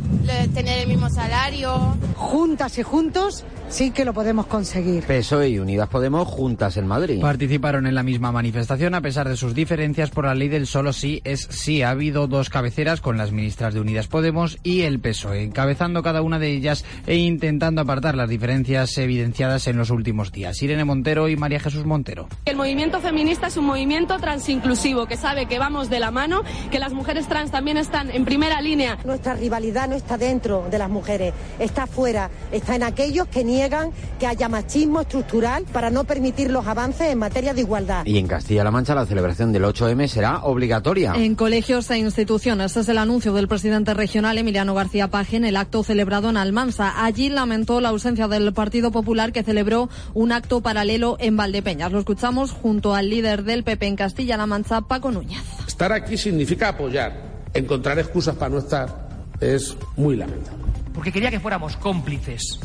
Speaker 5: tener el mismo salario.
Speaker 27: Juntas y juntos sí que lo podemos conseguir.
Speaker 1: PSOE y Unidas Podemos juntas en Madrid.
Speaker 20: Participaron en la misma manifestación a pesar de sus diferencias por la ley del solo sí es sí. Ha habido dos cabeceras con las ministras de Unidas Podemos y el PSOE, encabezando cada una de ellas e intentando apartar las diferencias evidenciadas en los últimos días. Irene Montero y María Jesús Montero.
Speaker 9: El movimiento feminista es un movimiento transinclusivo que sabe que vamos de la mano, que las mujeres trans también están en primera línea.
Speaker 27: Nuestra rivalidad no está dentro de las mujeres, está fuera, está en aquellos que niegan que haya machismo estructural para no permitir los avances en materia de igualdad.
Speaker 1: Y en Castilla-La Mancha la celebración del 8M será obligatoria.
Speaker 15: En colegios e instituciones es el anuncio del presidente regional Emiliano García Paje en el acto celebrado en Almansa. Allí lamentó la ausencia del Partido Popular que celebró un acto paralelo en Valdepeñas. Lo escuchamos junto al líder del PP en Castilla-La Mancha, Paco Núñez.
Speaker 10: Estar aquí significa apoyar. Encontrar excusas para no estar es muy lamentable.
Speaker 31: Porque quería que fuéramos cómplices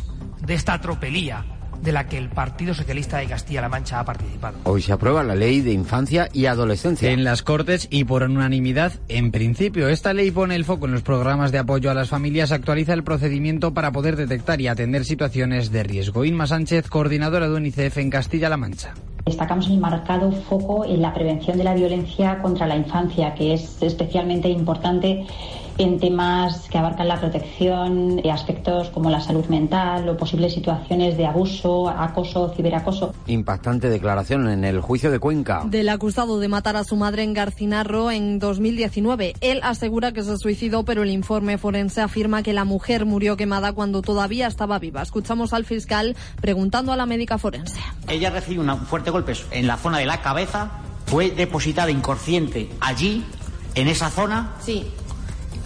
Speaker 31: de esta tropelía de la que el Partido Socialista de Castilla-La Mancha ha participado.
Speaker 1: Hoy se aprueba la ley de infancia y adolescencia.
Speaker 20: En las Cortes y por unanimidad, en principio, esta ley pone el foco en los programas de apoyo a las familias, actualiza el procedimiento para poder detectar y atender situaciones de riesgo. Inma Sánchez, coordinadora de UNICEF en Castilla-La Mancha.
Speaker 46: Destacamos el marcado foco en la prevención de la violencia contra la infancia, que es especialmente importante en temas que abarcan la protección de aspectos como la salud mental o posibles situaciones de abuso, acoso, ciberacoso.
Speaker 1: Impactante declaración en el juicio de Cuenca.
Speaker 15: Del acusado de matar a su madre en Garcinarro en 2019. Él asegura que se suicidó, pero el informe forense afirma que la mujer murió quemada cuando todavía estaba viva. Escuchamos al fiscal preguntando a la médica forense.
Speaker 11: Ella recibió un fuerte golpe en la zona de la cabeza, fue depositada inconsciente allí, en esa zona.
Speaker 46: Sí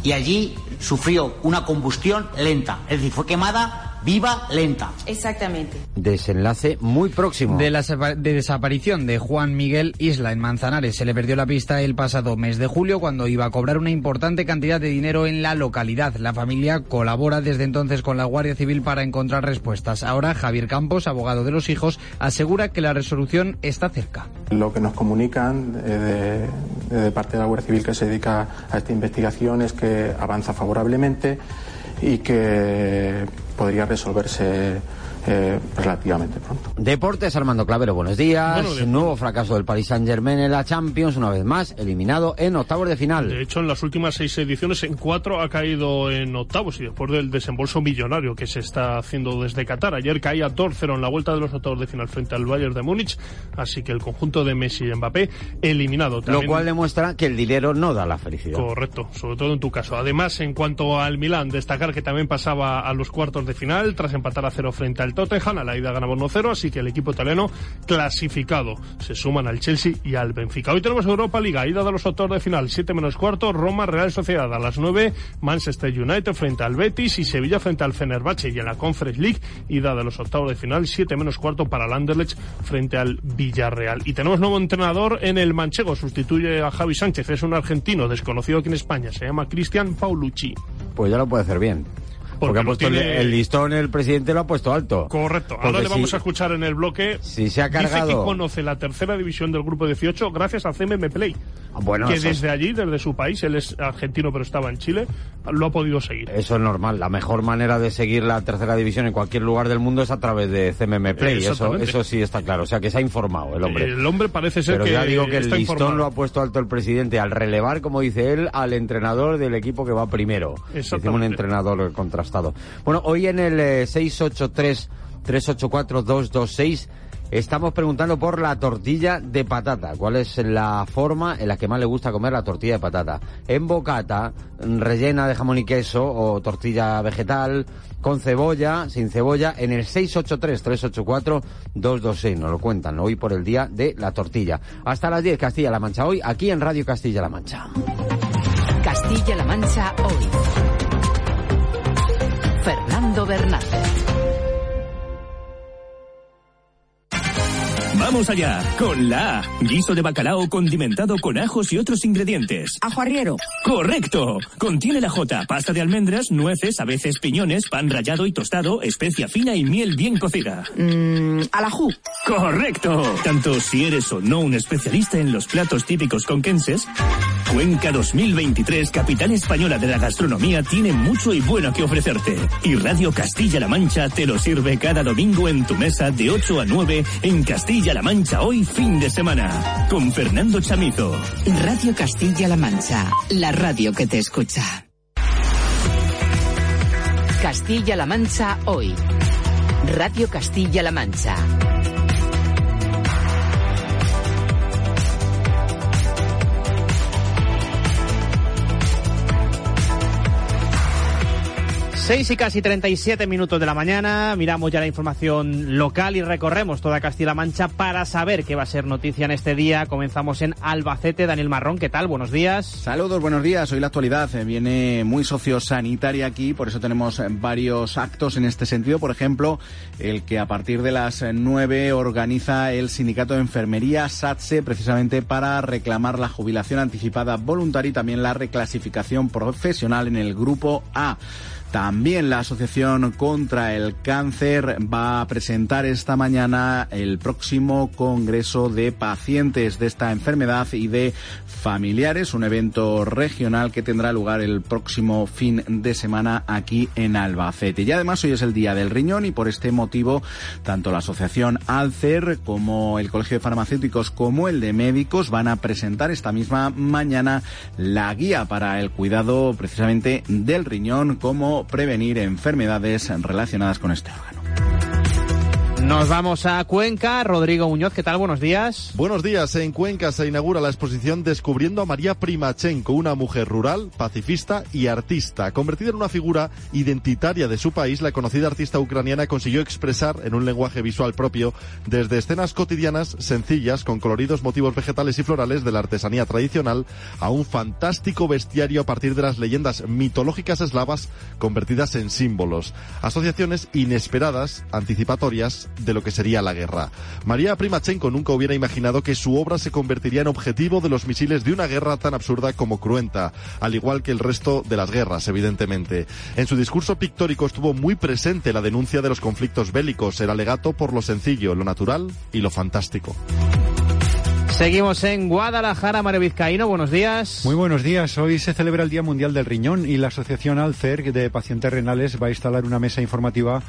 Speaker 11: y allí sufrió una combustión lenta, es decir, fue quemada viva lenta.
Speaker 46: Exactamente.
Speaker 1: Desenlace muy próximo.
Speaker 20: De la de desaparición de Juan Miguel Isla en Manzanares se le perdió la pista el pasado mes de julio cuando iba a cobrar una importante cantidad de dinero en la localidad. La familia colabora desde entonces con la Guardia Civil para encontrar respuestas. Ahora Javier Campos, abogado de los hijos, asegura que la resolución está cerca.
Speaker 37: Lo que nos comunican eh, de, de parte de la Guardia Civil que se dedica a esta investigación es que avanza favorablemente y que podría resolverse eh, relativamente pronto.
Speaker 1: Deportes, Armando Clavero, buenos días. Nuevo fracaso del Paris Saint Germain en la Champions, una vez más, eliminado en octavos de final.
Speaker 47: De hecho, en las últimas seis ediciones, en cuatro ha caído en octavos y después del desembolso millonario que se está haciendo desde Qatar. Ayer caía 2-0 en la vuelta de los octavos de final frente al Bayern de Múnich, así que el conjunto de Messi y Mbappé eliminado.
Speaker 1: Lo cual demuestra que el dinero no da la felicidad.
Speaker 47: Correcto, sobre todo en tu caso. Además, en cuanto al Milán, destacar que también pasaba a los cuartos de final tras empatar a cero frente al Tottenham. A la ida ganaba 1-0, así que el equipo italiano clasificado. Se suman al Chelsea y al Benfica. Hoy tenemos Europa Liga, ida de los octavos de final, 7 menos cuarto, Roma Real Sociedad a las 9, Manchester United frente al Betis y Sevilla frente al Fenerbahce. Y en la Conference League, ida de los octavos de final, 7 menos cuarto para el Anderlecht frente al Villarreal. Y tenemos nuevo entrenador en el Manchego, sustituye a Javi Sánchez, es un argentino desconocido aquí en España, se llama Cristian Paulucci.
Speaker 1: Pues ya lo puede hacer bien. Porque, ha puesto el, el listón, el presidente lo ha puesto alto.
Speaker 47: Correcto.
Speaker 1: Porque
Speaker 47: Ahora le vamos
Speaker 1: si-
Speaker 47: a escuchar en el bloque.
Speaker 1: Si se ha cargado-
Speaker 47: Dice que conoce la tercera división del grupo 18 gracias a CMM Play.
Speaker 1: Bueno,
Speaker 47: que
Speaker 1: es-
Speaker 47: desde allí, desde su país, él es argentino pero estaba en Chile, lo ha podido seguir.
Speaker 1: Eso es normal. La mejor manera de seguir la tercera división en cualquier lugar del mundo es a través de CMM Play. Eso, eso sí está claro. O sea, que se ha informado el hombre.
Speaker 47: El hombre parece ser
Speaker 1: Pero
Speaker 47: que
Speaker 1: ya digo que el listón
Speaker 47: informado.
Speaker 1: lo ha puesto alto el presidente al relevar, como dice él, al entrenador del equipo que va primero. Encima un entrenador Bueno, hoy en el eh, 683-384-226 estamos preguntando por la tortilla de patata. ¿Cuál es la forma en la que más le gusta comer la tortilla de patata? En bocata, rellena de jamón y queso o tortilla vegetal, con cebolla, sin cebolla, en el 683-384-226. Nos lo cuentan hoy por el día de la tortilla. Hasta las 10 Castilla-La Mancha hoy, aquí en Radio Castilla-La Mancha.
Speaker 2: Castilla-La Mancha hoy. Fernando Bernández.
Speaker 19: Vamos allá, con la A. Guiso de bacalao condimentado con ajos y otros ingredientes.
Speaker 48: Ajo arriero.
Speaker 19: ¡Correcto! Contiene la J, pasta de almendras, nueces, a veces piñones, pan rallado y tostado, especia fina y miel bien cocida.
Speaker 48: Mm, alajú.
Speaker 19: ¡Correcto! Tanto si eres o no un especialista en los platos típicos conquenses, Cuenca 2023, capital española de la gastronomía, tiene mucho y bueno que ofrecerte. Y Radio Castilla-La Mancha te lo sirve cada domingo en tu mesa de 8 a 9 en Castilla-La Mancha hoy fin de semana. Con Fernando Chamizo.
Speaker 48: Radio Castilla-La Mancha, la radio que te escucha.
Speaker 2: Castilla-La Mancha hoy. Radio Castilla-La Mancha.
Speaker 4: Seis y casi 37 minutos de la mañana, miramos ya la información local y recorremos toda Castilla-La Mancha para saber qué va a ser noticia en este día. Comenzamos en Albacete. Daniel Marrón, ¿qué tal? Buenos días.
Speaker 49: Saludos, buenos días. Hoy la actualidad eh, viene muy sociosanitaria aquí, por eso tenemos varios actos en este sentido. Por ejemplo, el que a partir de las eh, 9 organiza el Sindicato de Enfermería SATSE precisamente para reclamar la jubilación anticipada voluntaria y también la reclasificación profesional en el grupo A. También la Asociación contra el Cáncer va a presentar esta mañana el próximo Congreso de Pacientes de esta enfermedad y de familiares, un evento regional que tendrá lugar el próximo fin de semana aquí en Albacete. Y además hoy es el Día del Riñón y por este motivo tanto la Asociación Alcer como el Colegio de Farmacéuticos como el de Médicos van a presentar esta misma mañana la guía para el cuidado precisamente del riñón, cómo prevenir enfermedades relacionadas con este órgano.
Speaker 4: Nos vamos a Cuenca. Rodrigo Muñoz, ¿qué tal? Buenos días.
Speaker 50: Buenos días. En Cuenca se inaugura la exposición Descubriendo a María Primachenko, una mujer rural, pacifista y artista. Convertida en una figura identitaria de su país, la conocida artista ucraniana consiguió expresar en un lenguaje visual propio desde escenas cotidianas sencillas con coloridos motivos vegetales y florales de la artesanía tradicional a un fantástico bestiario a partir de las leyendas mitológicas eslavas convertidas en símbolos. Asociaciones inesperadas, anticipatorias de lo que sería la guerra. María Primachenko nunca hubiera imaginado que su obra se convertiría en objetivo de los misiles de una guerra tan absurda como cruenta, al igual que el resto de las guerras, evidentemente. En su discurso pictórico estuvo muy presente la denuncia de los conflictos bélicos, el alegato por lo sencillo, lo natural y lo fantástico.
Speaker 4: Seguimos en Guadalajara, Mario Vizcaíno, buenos días.
Speaker 37: Muy buenos días. Hoy se celebra el Día Mundial del Riñón y la Asociación Alcer de Pacientes Renales va a instalar una mesa informativa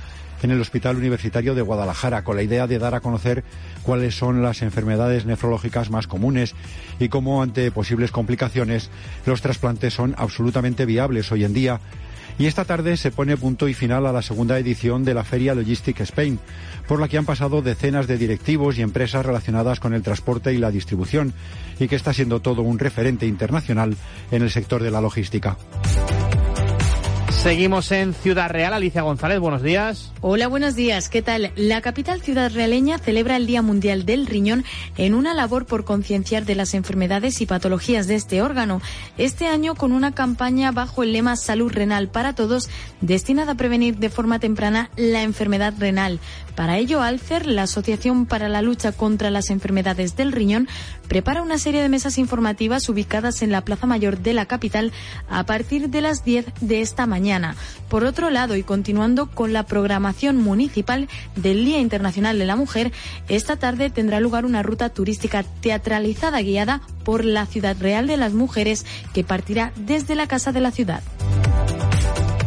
Speaker 37: en el Hospital Universitario de Guadalajara con la idea de dar a conocer cuáles son las enfermedades nefrológicas más comunes y cómo ante posibles complicaciones los trasplantes son absolutamente viables hoy en día. Y esta tarde se pone punto y final a la segunda edición de la Feria Logistic Spain, por la que han pasado decenas de directivos y empresas relacionadas con el transporte y la distribución, y que está siendo todo un referente internacional en el sector de la logística.
Speaker 4: Seguimos en Ciudad Real. Alicia González, buenos días.
Speaker 46: Hola, buenos días. ¿Qué tal? La capital ciudad realeña celebra el Día Mundial del Riñón en una labor por concienciar de las enfermedades y patologías de este órgano. Este año con una campaña bajo el lema Salud Renal para Todos, destinada a prevenir de forma temprana la enfermedad renal. Para ello, Alcer, la Asociación para la Lucha contra las Enfermedades del Riñón, prepara una serie de mesas informativas ubicadas en la Plaza Mayor de la capital a partir de las 10 de esta mañana. Por otro lado, y continuando con la programación municipal del Día Internacional de la Mujer, esta tarde tendrá lugar una ruta turística teatralizada guiada por la Ciudad Real de las Mujeres que partirá desde la Casa de la Ciudad.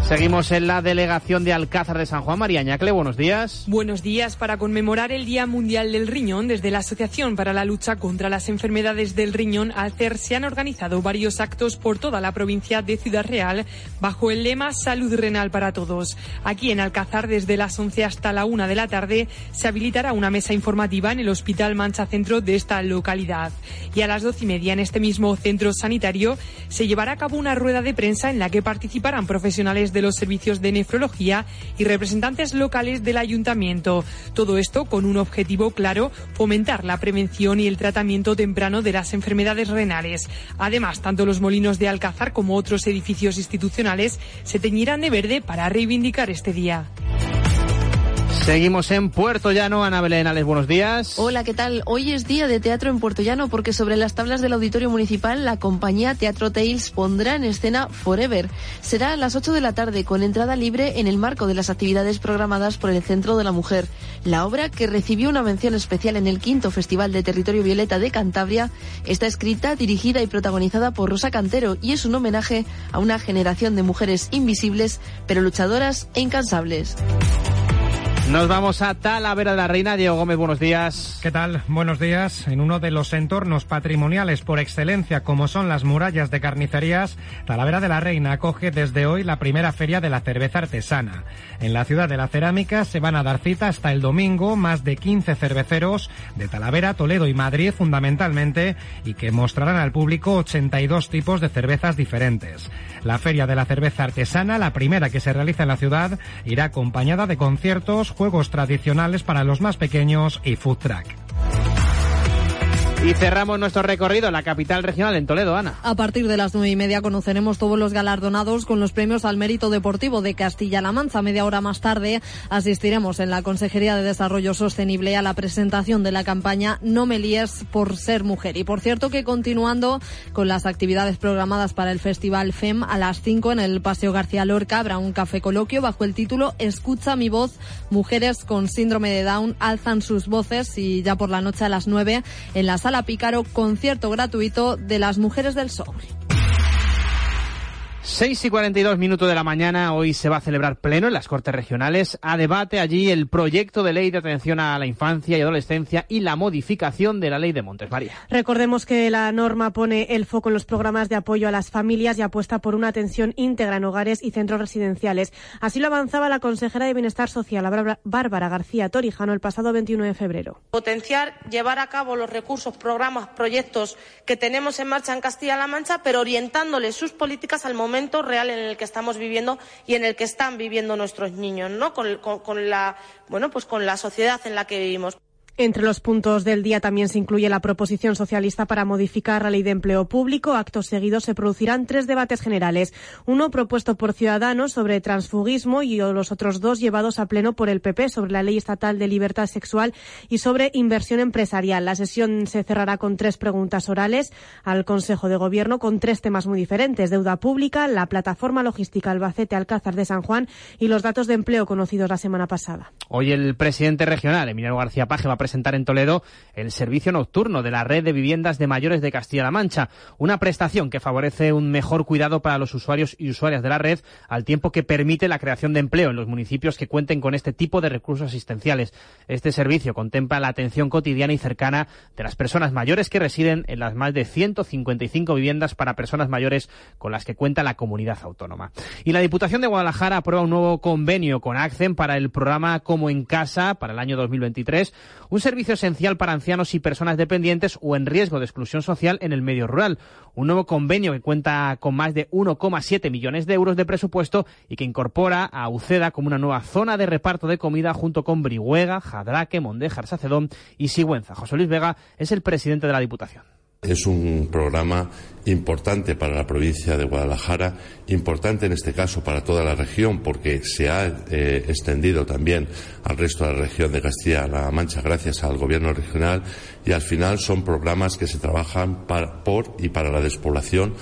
Speaker 4: Seguimos en la delegación de Alcázar de San Juan. María Ñacle, buenos días.
Speaker 51: Buenos días. Para conmemorar el Día Mundial del Riñón, desde la Asociación para la Lucha contra las Enfermedades del Riñón, ALCER, se han organizado varios actos por toda la provincia de Ciudad Real bajo el lema Salud Renal para Todos. Aquí en Alcázar, desde las 11 hasta la 1 de la tarde, se habilitará una mesa informativa en el Hospital Mancha Centro de esta localidad. Y a las 12 y media, en este mismo centro sanitario, se llevará a cabo una rueda de prensa en la que participarán profesionales de los servicios de nefrología y representantes locales del ayuntamiento. Todo esto con un objetivo claro, fomentar la prevención y el tratamiento temprano de las enfermedades renales. Además, tanto los molinos de Alcázar como otros edificios institucionales se teñirán de verde para reivindicar este día.
Speaker 4: Seguimos en Puerto Llano. Ana Belén buenos días.
Speaker 34: Hola, ¿qué tal? Hoy es día de teatro en Puerto Llano porque sobre las tablas del Auditorio Municipal la compañía Teatro Tales pondrá en escena Forever. Será a las 8 de la tarde con entrada libre en el marco de las actividades programadas por el Centro de la Mujer. La obra, que recibió una mención especial en el quinto Festival de Territorio Violeta de Cantabria, está escrita, dirigida y protagonizada por Rosa Cantero y es un homenaje a una generación de mujeres invisibles pero luchadoras e incansables.
Speaker 4: Nos vamos a Talavera de la Reina. Diego Gómez, buenos días.
Speaker 52: ¿Qué tal? Buenos días. En uno de los entornos patrimoniales por excelencia, como son las murallas de carnicerías, Talavera de la Reina acoge desde hoy la primera feria de la cerveza artesana. En la ciudad de la cerámica se van a dar cita hasta el domingo más de 15 cerveceros de Talavera, Toledo y Madrid fundamentalmente y que mostrarán al público 82 tipos de cervezas diferentes. La feria de la cerveza artesana, la primera que se realiza en la ciudad, irá acompañada de conciertos, juegos tradicionales para los más pequeños y food track.
Speaker 4: Y cerramos nuestro recorrido en la capital regional, en Toledo, Ana.
Speaker 15: A partir de las nueve y media conoceremos todos los galardonados con los premios al mérito deportivo de Castilla-La Mancha. Media hora más tarde asistiremos en la Consejería de Desarrollo Sostenible a la presentación de la campaña No me líes por ser mujer. Y por cierto que continuando con las actividades programadas para el Festival FEM a las cinco en el Paseo García Lorca habrá un café coloquio bajo el título Escucha mi voz, mujeres con síndrome de Down alzan sus voces y ya por la noche a las nueve en la Sala Pícaro, concierto gratuito de las Mujeres del Sol.
Speaker 4: 6 y 42 minutos de la mañana, hoy se va a celebrar pleno en las Cortes Regionales. A debate allí el proyecto de ley de atención a la infancia y adolescencia y la modificación de la ley de Montes María.
Speaker 12: Recordemos que la norma pone el foco en los programas de apoyo a las familias y apuesta por una atención íntegra en hogares y centros residenciales. Así lo avanzaba la consejera de Bienestar Social, Bárbara García Torijano, el pasado 21 de febrero.
Speaker 49: Potenciar, llevar a cabo los recursos, programas, proyectos que tenemos en marcha en Castilla-La Mancha, pero orientándoles sus políticas al momento real en el que estamos viviendo y en el que están viviendo nuestros niños, ¿no? Con la, bueno, pues con la sociedad en la que vivimos.
Speaker 12: Entre los puntos del día también se incluye la proposición socialista para modificar la ley de empleo público. Actos seguidos se producirán tres debates generales. Uno propuesto por Ciudadanos sobre transfugismo y los otros dos llevados a pleno por el PP sobre la ley estatal de libertad sexual y sobre inversión empresarial. La sesión se cerrará con tres preguntas orales al Consejo de Gobierno con tres temas muy diferentes. Deuda pública, la plataforma logística Albacete Alcázar de San Juan y los datos de empleo conocidos la semana pasada.
Speaker 4: Hoy el presidente regional, Emiliano García Paje, va a presentar en Toledo el servicio nocturno de la red de viviendas de mayores de Castilla-La Mancha, una prestación que favorece un mejor cuidado para los usuarios y usuarias de la red, al tiempo que permite la creación de empleo en los municipios que cuenten con este tipo de recursos asistenciales. Este servicio contempla la atención cotidiana y cercana de las personas mayores que residen en las más de 155 viviendas para personas mayores con las que cuenta la comunidad autónoma. Y la Diputación de Guadalajara aprueba un nuevo convenio con ACCEN para el programa Como en Casa para el año 2023, un servicio esencial para ancianos y personas dependientes o en riesgo de exclusión social en el medio rural. Un nuevo convenio que cuenta con más de 1,7 millones de euros de presupuesto y que incorpora a Uceda como una nueva zona de reparto de comida junto con Brihuega, Jadraque, Mondejar, Sacedón y Sigüenza. José Luis Vega es el presidente de la Diputación.
Speaker 53: Es un programa importante para la provincia de Guadalajara, importante en este caso para toda la región, porque se ha eh, extendido también al resto de la región de Castilla-La Mancha gracias al gobierno regional y al final son programas que se trabajan por y para la despoblación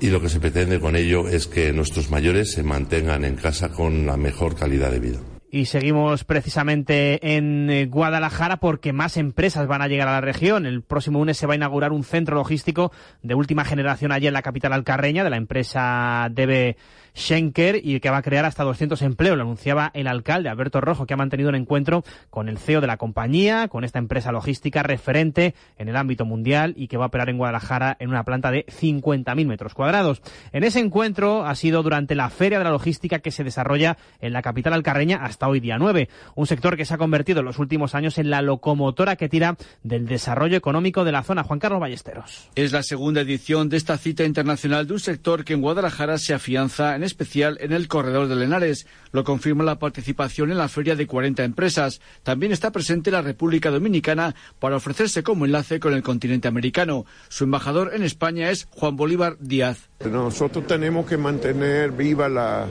Speaker 53: y lo que se pretende con ello es que nuestros mayores se mantengan en casa con la mejor calidad de vida.
Speaker 4: Y seguimos precisamente en eh, Guadalajara porque más empresas van a llegar a la región. El próximo lunes se va a inaugurar un centro logístico de última generación allí en la capital alcarreña de la empresa DB Schenker y que va a crear hasta 200 empleos. Lo anunciaba el alcalde Alberto Rojo, que ha mantenido un encuentro con el CEO de la compañía, con esta empresa logística referente en el ámbito mundial y que va a operar en Guadalajara en una planta de 50.000 metros cuadrados. En ese encuentro ha sido durante la Feria de la Logística que se desarrolla en la capital alcarreña hasta hoy día 9. Un sector que se ha convertido en los últimos años en la locomotora que tira del desarrollo económico de la zona. Juan Carlos Ballesteros.
Speaker 54: Es la segunda edición de esta cita internacional de un sector que en Guadalajara se afianza en en especial en el corredor de Lenares. Lo confirma la participación en la feria de 40 empresas. También está presente la República Dominicana para ofrecerse como enlace con el continente americano. Su embajador en España es Juan Bolívar Díaz.
Speaker 55: Nosotros tenemos que mantener viva la,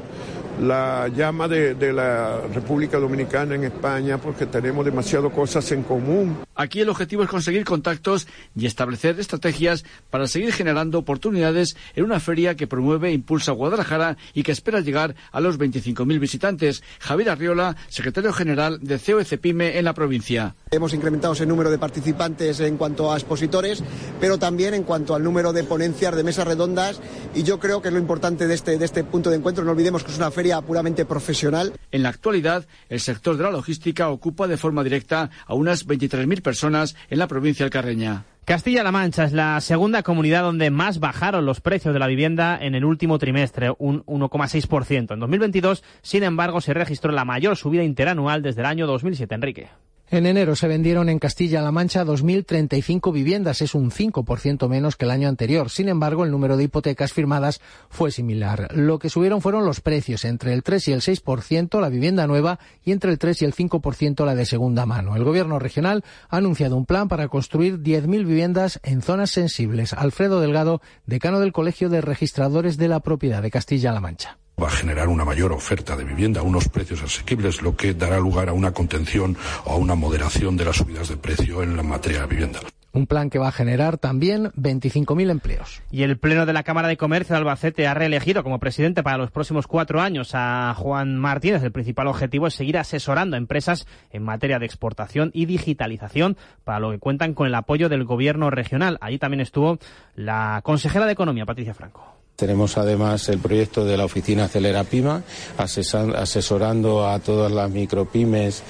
Speaker 55: la llama de, de, la República Dominicana en España porque tenemos demasiadas cosas en común.
Speaker 54: Aquí el objetivo es conseguir contactos y establecer estrategias para seguir generando oportunidades en una feria que promueve e impulsa Guadalajara y que espera llegar a los 25.000 visitantes. Javier Arriola, secretario general de COECPIME en la provincia.
Speaker 37: Hemos incrementado ese número de participantes en cuanto a expositores, pero también en cuanto al número de ponencias, de mesas redondas y yo creo que es lo importante de este, de este punto de encuentro. No olvidemos que es una feria puramente profesional.
Speaker 54: En la actualidad, el sector de la logística ocupa de forma directa a unas 23.000 personas en la provincia alcarreña.
Speaker 4: Castilla-La Mancha es la segunda comunidad donde más bajaron los precios de la vivienda en el último trimestre, un 1,6%. En 2022, sin embargo, se registró la mayor subida interanual desde el año 2007. Enrique.
Speaker 36: En enero se vendieron en Castilla-La Mancha 2.035 viviendas, es un 5% menos que el año anterior. Sin embargo, el número de hipotecas firmadas fue similar. Lo que subieron fueron los precios, entre el 3 y el 6% la vivienda nueva y entre el 3 y el 5% la de segunda mano. El Gobierno regional ha anunciado un plan para construir 10.000 viviendas en zonas sensibles. Alfredo Delgado, decano del Colegio de Registradores de la Propiedad de Castilla-La Mancha
Speaker 56: va a generar una mayor oferta de vivienda a unos precios asequibles, lo que dará lugar a una contención o a una moderación de las subidas de precio en la materia de vivienda.
Speaker 36: Un plan que va a generar también 25.000 empleos.
Speaker 4: Y el Pleno de la Cámara de Comercio de Albacete ha reelegido como presidente para los próximos cuatro años a Juan Martínez. El principal objetivo es seguir asesorando a empresas en materia de exportación y digitalización, para lo que cuentan con el apoyo del Gobierno regional. Allí también estuvo la consejera de Economía, Patricia Franco.
Speaker 57: Tenemos además el proyecto de la oficina Acelera Pima, asesorando a todas las micropymes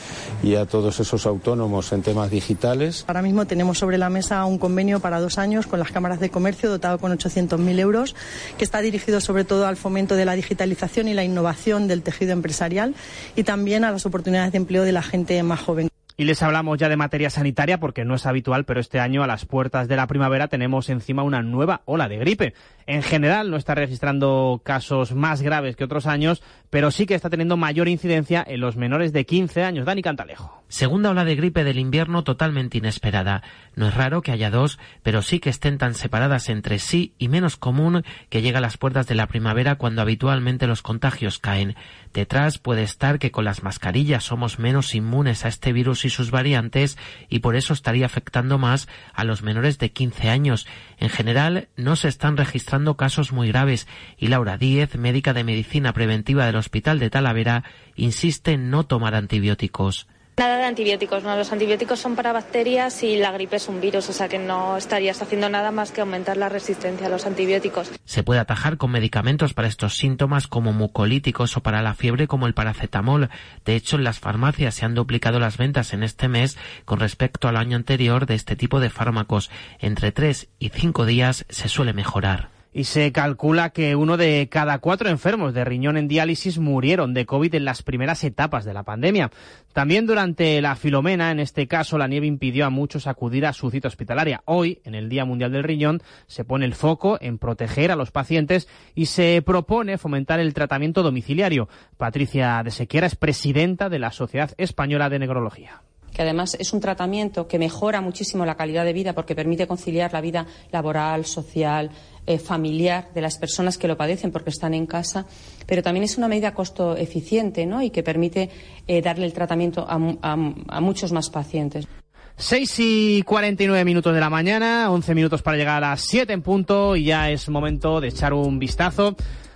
Speaker 57: y a todos esos autónomos en temas digitales.
Speaker 58: Ahora mismo tenemos sobre la mesa un convenio para dos años con las cámaras de comercio dotado con 800.000 euros, que está dirigido sobre todo al fomento de la digitalización y la innovación del tejido empresarial y también a las oportunidades de empleo de la gente más joven.
Speaker 4: Y les hablamos ya de materia sanitaria porque no es habitual, pero este año a las puertas de la primavera tenemos encima una nueva ola de gripe. En general no está registrando casos más graves que otros años, pero sí que está teniendo mayor incidencia en los menores de 15 años. Dani Cantalejo.
Speaker 59: Segunda ola de gripe del invierno totalmente inesperada. No es raro que haya dos, pero sí que estén tan separadas entre sí y menos común que llega a las puertas de la primavera cuando habitualmente los contagios caen. Detrás puede estar que con las mascarillas somos menos inmunes a este virus y sus variantes y por eso estaría afectando más a los menores de 15 años. En general no se están registrando casos muy graves y Laura Díez, médica de medicina preventiva del Hospital de Talavera, insiste en no tomar antibióticos
Speaker 60: Nada de antibióticos, no. Los antibióticos son para bacterias y la gripe es un virus, o sea que no estarías haciendo nada más que aumentar la resistencia a los antibióticos.
Speaker 59: Se puede atajar con medicamentos para estos síntomas como mucolíticos o para la fiebre como el paracetamol. De hecho, en las farmacias se han duplicado las ventas en este mes con respecto al año anterior de este tipo de fármacos. Entre tres y cinco días se suele mejorar
Speaker 4: y se calcula que uno de cada cuatro enfermos de riñón en diálisis murieron de COVID en las primeras etapas de la pandemia. También durante la Filomena, en este caso, la nieve impidió a muchos acudir a su cita hospitalaria. Hoy, en el Día Mundial del Riñón, se pone el foco en proteger a los pacientes y se propone fomentar el tratamiento domiciliario. Patricia de Sequera es presidenta de la Sociedad Española de Neurología
Speaker 61: que además es un tratamiento que mejora muchísimo la calidad de vida porque permite conciliar la vida laboral, social, eh, familiar de las personas que lo padecen porque están en casa, pero también es una medida costo eficiente ¿no? y que permite eh, darle el tratamiento a, muchos más pacientes.
Speaker 4: 6 y 49 minutos de la mañana, 11 minutos para llegar a las 7 en punto y ya es momento de echar un vistazo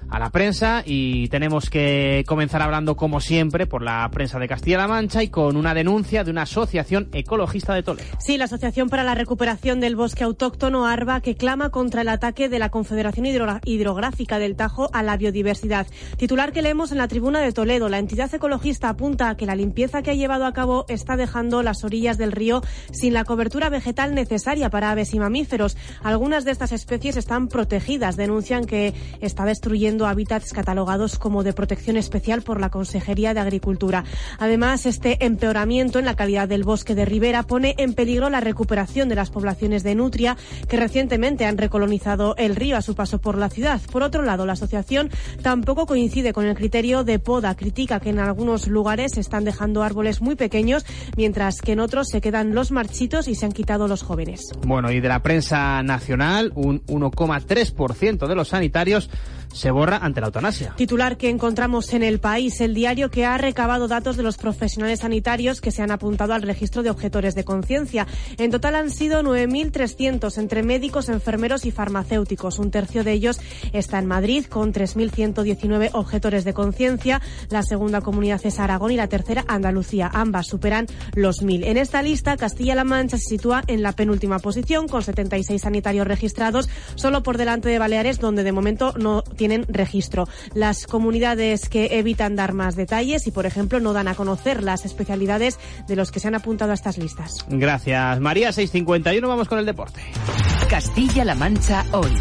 Speaker 4: a la prensa y tenemos que comenzar hablando como siempre por la prensa de Castilla-La Mancha y con una denuncia de una asociación ecologista de Toledo.
Speaker 12: Sí, la Asociación para la Recuperación del Bosque Autóctono ARBA que clama contra el ataque de la Confederación Hidrográfica del Tajo a la biodiversidad. Titular que leemos en la tribuna de Toledo, la entidad ecologista apunta a que la limpieza que ha llevado a cabo está dejando las orillas del río sin la cobertura vegetal necesaria para aves y mamíferos. Algunas de estas especies están protegidas, denuncian que está destruyendo hábitats catalogados como de protección especial por la Consejería de Agricultura. Además, este empeoramiento en la calidad del bosque de ribera pone en peligro la recuperación de las poblaciones de nutria que recientemente han recolonizado el río a su paso por la ciudad. Por otro lado, la asociación tampoco coincide con el criterio de poda. Critica que en algunos lugares se están dejando árboles muy pequeños, mientras que en otros se quedan los marchitos y se han quitado los jóvenes.
Speaker 4: Bueno, y de la prensa nacional, un 1,3% de los sanitarios se borra ante la eutanasia.
Speaker 12: Titular que encontramos en el país, el diario que ha recabado datos de los profesionales sanitarios que se han apuntado al registro de objetores de conciencia. En total han sido 9.300 entre médicos, enfermeros y farmacéuticos. Un tercio de ellos está en Madrid con 3.119 objetores de conciencia. La segunda comunidad es Aragón y la tercera Andalucía. Ambas superan los 1.000. En esta lista, Castilla-La Mancha se sitúa en la penúltima posición con 76 sanitarios registrados, solo por delante de Baleares, donde de momento no tiene tienen registro. Las comunidades que evitan dar más detalles y, por ejemplo, no dan a conocer las especialidades de los que se han apuntado a estas listas.
Speaker 4: Gracias, María. 651, vamos con el deporte.
Speaker 62: Castilla-La Mancha hoy.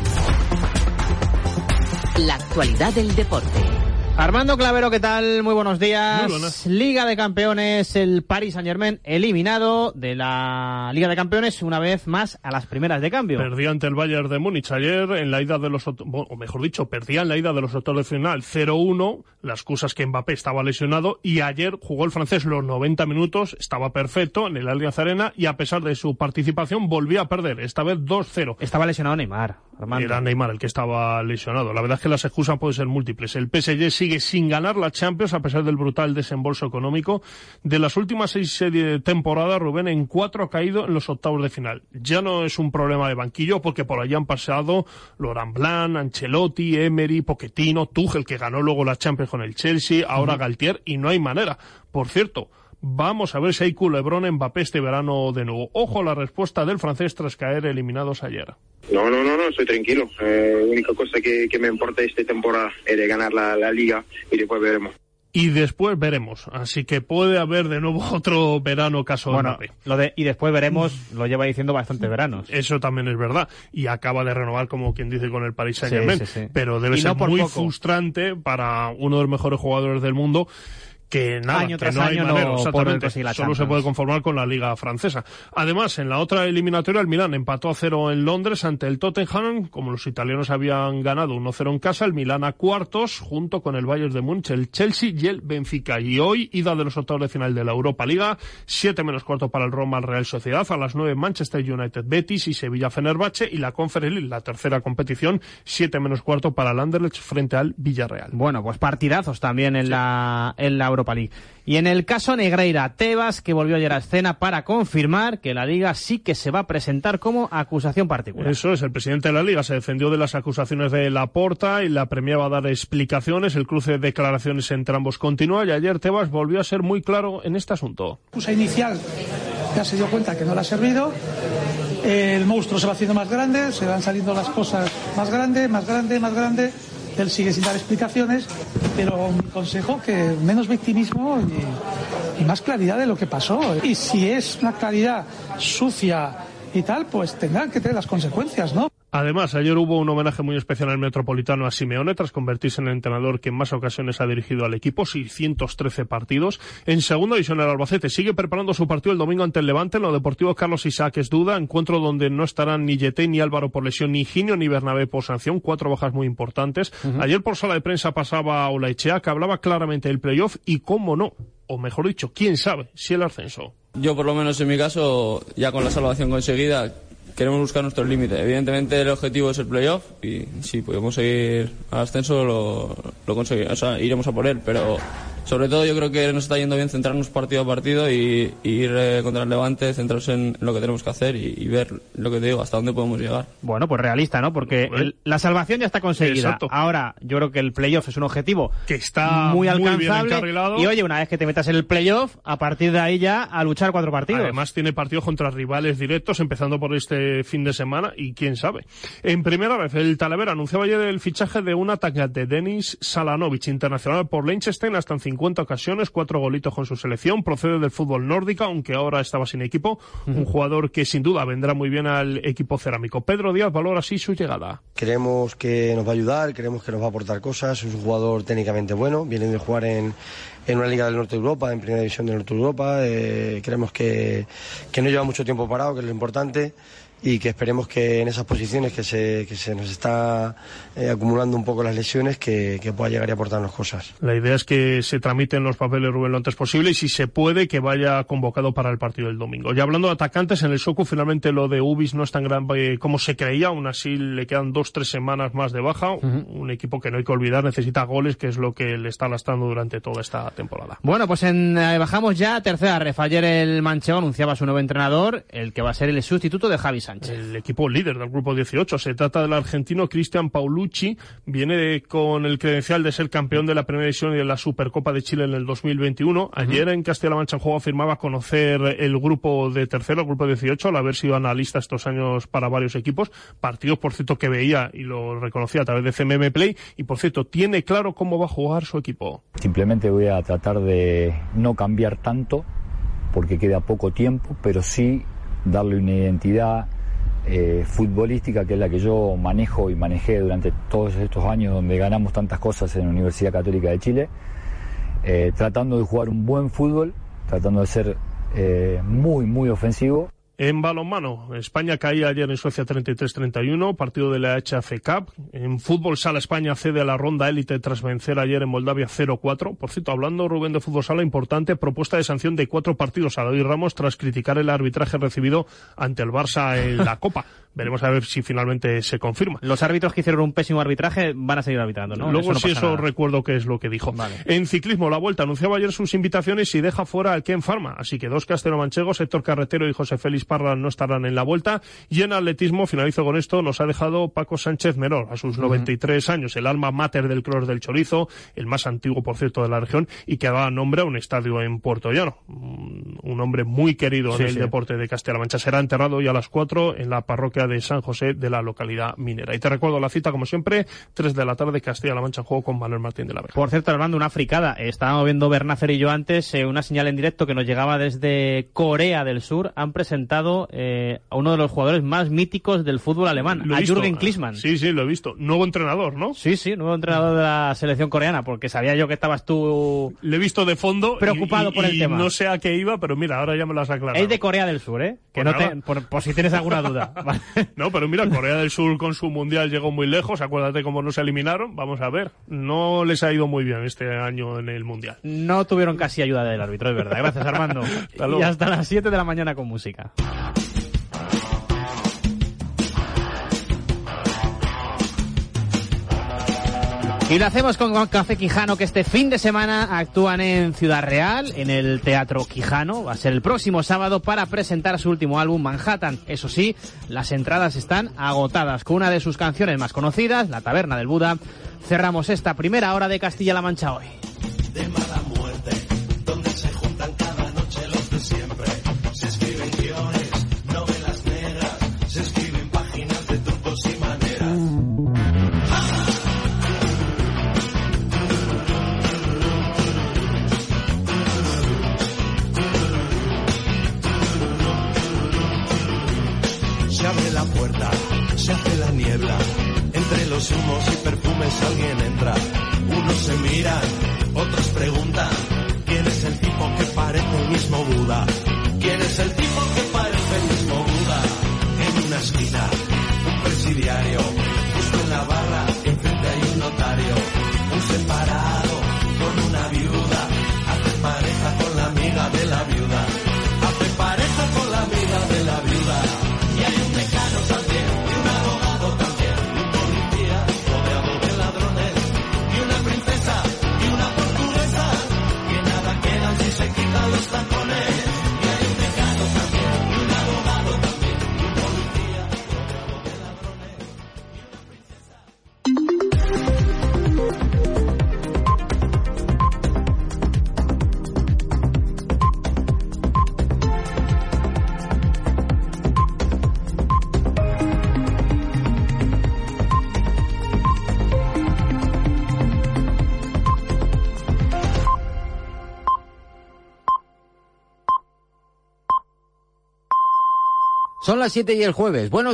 Speaker 62: La actualidad del deporte.
Speaker 4: Armando Clavero, ¿qué tal? Muy buenos días. Liga de Campeones, el Paris Saint Germain eliminado de la Liga de Campeones una vez más a las primeras de cambio.
Speaker 47: Perdió ante el Bayern de Múnich ayer en la ida de los, o mejor dicho, perdía en la ida de los octavos de final 0-1. Las excusas que Mbappé estaba lesionado y ayer jugó el francés los 90 minutos, estaba perfecto en el Allianz Arena y a pesar de su participación volvió a perder, esta vez 2-0.
Speaker 4: Estaba lesionado Neymar. Armando.
Speaker 47: Era Neymar el que estaba lesionado. La verdad es que las excusas pueden ser múltiples. El PSG sigue sin ganar la Champions a pesar del brutal desembolso económico. De las últimas seis temporadas, Rubén en cuatro ha caído en los octavos de final. Ya no es un problema de banquillo porque por allá han pasado Laurent Blanc, Ancelotti, Emery, Pochettino, Tuchel que ganó luego la Champions con el Chelsea, ahora Galtier y no hay manera. Por cierto, Vamos a ver si hay culebrón Mbappé este verano de nuevo. Ojo a la respuesta del francés tras caer eliminados ayer.
Speaker 63: No, no, no, no, estoy tranquilo. Eh, la única cosa que, me importa esta temporada es de ganar la, liga y después veremos
Speaker 47: y después veremos. Así que puede haber de nuevo *laughs* otro verano caso
Speaker 4: bueno, Lo de y después veremos lo lleva diciendo bastante veranos.
Speaker 47: Eso también es verdad. Y acaba de renovar, como quien dice, con el Paris Saint Germain. Pero debe ser muy frustrante para uno de los mejores jugadores del mundo que nada, que no hay manera, exactamente, solo se puede conformar con la liga francesa. Además, en la otra eliminatoria, el Milán empató a cero en Londres ante el Tottenham, como los italianos habían ganado 1-0 en casa, el Milán a cuartos, junto con el Bayern de Múnich, el Chelsea y el Benfica. Y hoy, ida de los octavos de final de la Europa Liga, 7 menos cuarto para el Roma, el Real Sociedad, a las 9 Manchester United, Betis y Sevilla Fenerbahce, y la Conference League, la tercera competición, 7 menos cuarto para el Anderlecht frente al Villarreal.
Speaker 4: Bueno, pues partidazos también en la en la Europa Europa League. Y en el caso Negreira, Tebas, que volvió ayer a escena para confirmar que la Liga sí que se va a presentar como acusación particular.
Speaker 47: Eso es, el presidente de la Liga se defendió de las acusaciones de Laporta y la premiaba a dar explicaciones. El cruce de declaraciones entre ambos continúa y ayer Tebas volvió a ser muy claro en este asunto.
Speaker 64: La inicial ya se dio cuenta que no le ha servido. El monstruo se va haciendo más grande, se van saliendo las cosas más grande, más grande, más grande él sigue sin dar explicaciones, pero mi consejo que menos victimismo y, y más claridad de lo que pasó. Y si es una claridad sucia y tal, pues tendrán que tener las consecuencias, ¿no?
Speaker 47: Además, ayer hubo un homenaje muy especial al Metropolitano a Simeone tras convertirse en el entrenador que en más ocasiones ha dirigido al equipo, 613 partidos. En segunda división el Albacete sigue preparando su partido el domingo ante el Levante. En lo deportivo Carlos Isaac es duda, encuentro donde no estarán ni Yete ni Álvaro por lesión, ni Ginio ni Bernabé por sanción, cuatro bajas muy importantes. Ayer por sala de prensa pasaba Olaichea que hablaba claramente del playoff y cómo no, o mejor dicho, quién sabe si el ascenso.
Speaker 65: Yo por lo menos en mi caso, ya con la salvación conseguida, queremos buscar nuestros límites. Evidentemente el objetivo es el playoff y si podemos seguir al ascenso lo, lo conseguiremos, o sea, iremos a por él, pero sobre todo yo creo que nos está yendo bien centrarnos partido a partido y, ir eh, contra el Levante, centrarse en lo que tenemos que hacer y, ver lo que te digo, hasta dónde podemos llegar.
Speaker 4: Bueno, pues realista, ¿no? Porque la salvación ya está conseguida. Ahora, yo creo que el playoff es un objetivo
Speaker 47: que está muy alcanzable.
Speaker 4: y oye, una vez que te metas en el playoff, a partir de ahí ya a luchar cuatro partidos.
Speaker 47: Además tiene partidos contra rivales directos, empezando por este fin de semana y quién sabe. En primera vez, el Talavera anunciaba ayer el fichaje de un ataque de Denis Salanovic, internacional por Liechtenstein, hasta en 50 ocasiones, cuatro golitos con su selección, procede del fútbol nórdico, aunque ahora estaba sin equipo, un jugador que sin duda vendrá muy bien al equipo cerámico. Pedro Díaz valora así su llegada.
Speaker 58: Creemos que nos va a ayudar, creemos que nos va a aportar cosas, es un jugador técnicamente bueno, viene de jugar en, en una liga del norte de Europa, en primera división del norte de Europa, eh, creemos que, que no lleva mucho tiempo parado, que es lo importante y que esperemos que en esas posiciones que se, que se nos está eh, acumulando un poco las lesiones, que, que, pueda llegar y aportarnos cosas.
Speaker 47: La idea es que se tramiten los papeles Rubén lo antes posible y si se puede que vaya convocado para el partido del domingo. Ya hablando de atacantes, en el Socu finalmente lo de Ubis no es tan grande como se creía, aún así le quedan dos, tres semanas más de baja, un equipo que no hay que olvidar, necesita goles, que es lo que le está lastrando durante toda esta temporada.
Speaker 4: Bueno, pues en, eh, bajamos ya a tercera ref. Ayer el Manchego anunciaba su nuevo entrenador, el que va a ser el sustituto de Javi Sánchez.
Speaker 47: El equipo líder del grupo 18. Se trata del argentino Cristian Paulucci. Viene con el credencial de ser campeón de la primera división y de la Supercopa de Chile en el 2021. Ayer en Castilla-La Mancha en juego afirmaba conocer el grupo de tercero, el grupo 18, al haber sido analista estos años para varios equipos. Partidos, por cierto, que veía y lo reconocía a través de CMM Play. Y, por cierto, tiene claro cómo va a jugar su equipo.
Speaker 66: Simplemente voy a tratar de no cambiar tanto porque queda poco tiempo, pero sí darle una identidad eh, futbolística, que es la que yo manejo y manejé durante todos estos años donde ganamos tantas cosas en la Universidad Católica de Chile, eh, tratando de jugar un buen fútbol, tratando de ser eh, muy, muy ofensivo
Speaker 47: en balonmano, España caía ayer en Suecia 33-31, partido de la HF Cup. En fútbol sala, España cede a la ronda élite tras vencer ayer en Moldavia 0-4. Por cierto, hablando Rubén de fútbol sala, importante propuesta de sanción de cuatro partidos a David Ramos tras criticar el arbitraje recibido ante el Barça en la *laughs* Copa. Veremos a ver si finalmente se confirma.
Speaker 4: Los árbitros que hicieron un pésimo arbitraje van a seguir arbitrando, ¿no?
Speaker 47: Luego sí, eso recuerdo que es lo que dijo. En ciclismo, la Vuelta anunciaba ayer sus invitaciones y deja fuera al Ken Pharma. Así que dos castellano-manchegos, Héctor Carretero y José Félix Parra no estarán en la Vuelta. Y en atletismo, finalizo con esto, nos ha dejado Paco Sánchez Menor a sus 93 años, el alma mater del cross del Chorizo, el más antiguo, por cierto, de la región y que daba nombre a un estadio en Puerto Llano. Un hombre muy querido en el deporte de Castilla-La Mancha. Será enterrado hoy a las 4 en la parroquia de San José de la localidad minera. Y te recuerdo la cita, como siempre, 3 de la tarde, Castilla-La Mancha en juego con Manuel Martín de la Vega.
Speaker 4: Por cierto, hablando una fricada, estábamos viendo Bernácer y yo antes eh, una señal en directo que nos llegaba desde Corea del Sur. Han presentado eh, a uno de los jugadores más míticos del fútbol alemán, a Jürgen Klinsmann.
Speaker 47: Sí, sí, lo he visto. Nuevo entrenador, ¿no?
Speaker 4: Sí, sí, nuevo entrenador de la selección coreana, porque sabía yo que estabas tú...
Speaker 47: Le he visto de fondo.
Speaker 4: Preocupado por el tema.
Speaker 47: No sé a qué iba, pero mira, ahora ya me lo has aclarado.
Speaker 4: Es de Corea del Sur, ¿eh? Que pues no te, por, si tienes alguna duda. *laughs*
Speaker 47: no, pero mira, Corea del Sur con su mundial llegó muy lejos. Acuérdate cómo no se eliminaron. Vamos a ver. No les ha ido muy bien este año en el mundial.
Speaker 4: No tuvieron casi ayuda del árbitro, es verdad. Gracias, Armando. *laughs* y hasta las 7 de la mañana con música. Y lo hacemos con Café Quijano, que este fin de semana actúan en Ciudad Real, en el Teatro Quijano. Va a ser el próximo sábado para presentar su último álbum, Manhattan. Eso sí, las entradas están agotadas. Con una de sus canciones más conocidas, La Taberna del Buda, cerramos esta primera hora de Castilla-La Mancha hoy.
Speaker 61: Humos y perfumes alguien entra. Unos se miran,
Speaker 1: Son las 7 y el jueves. Buenos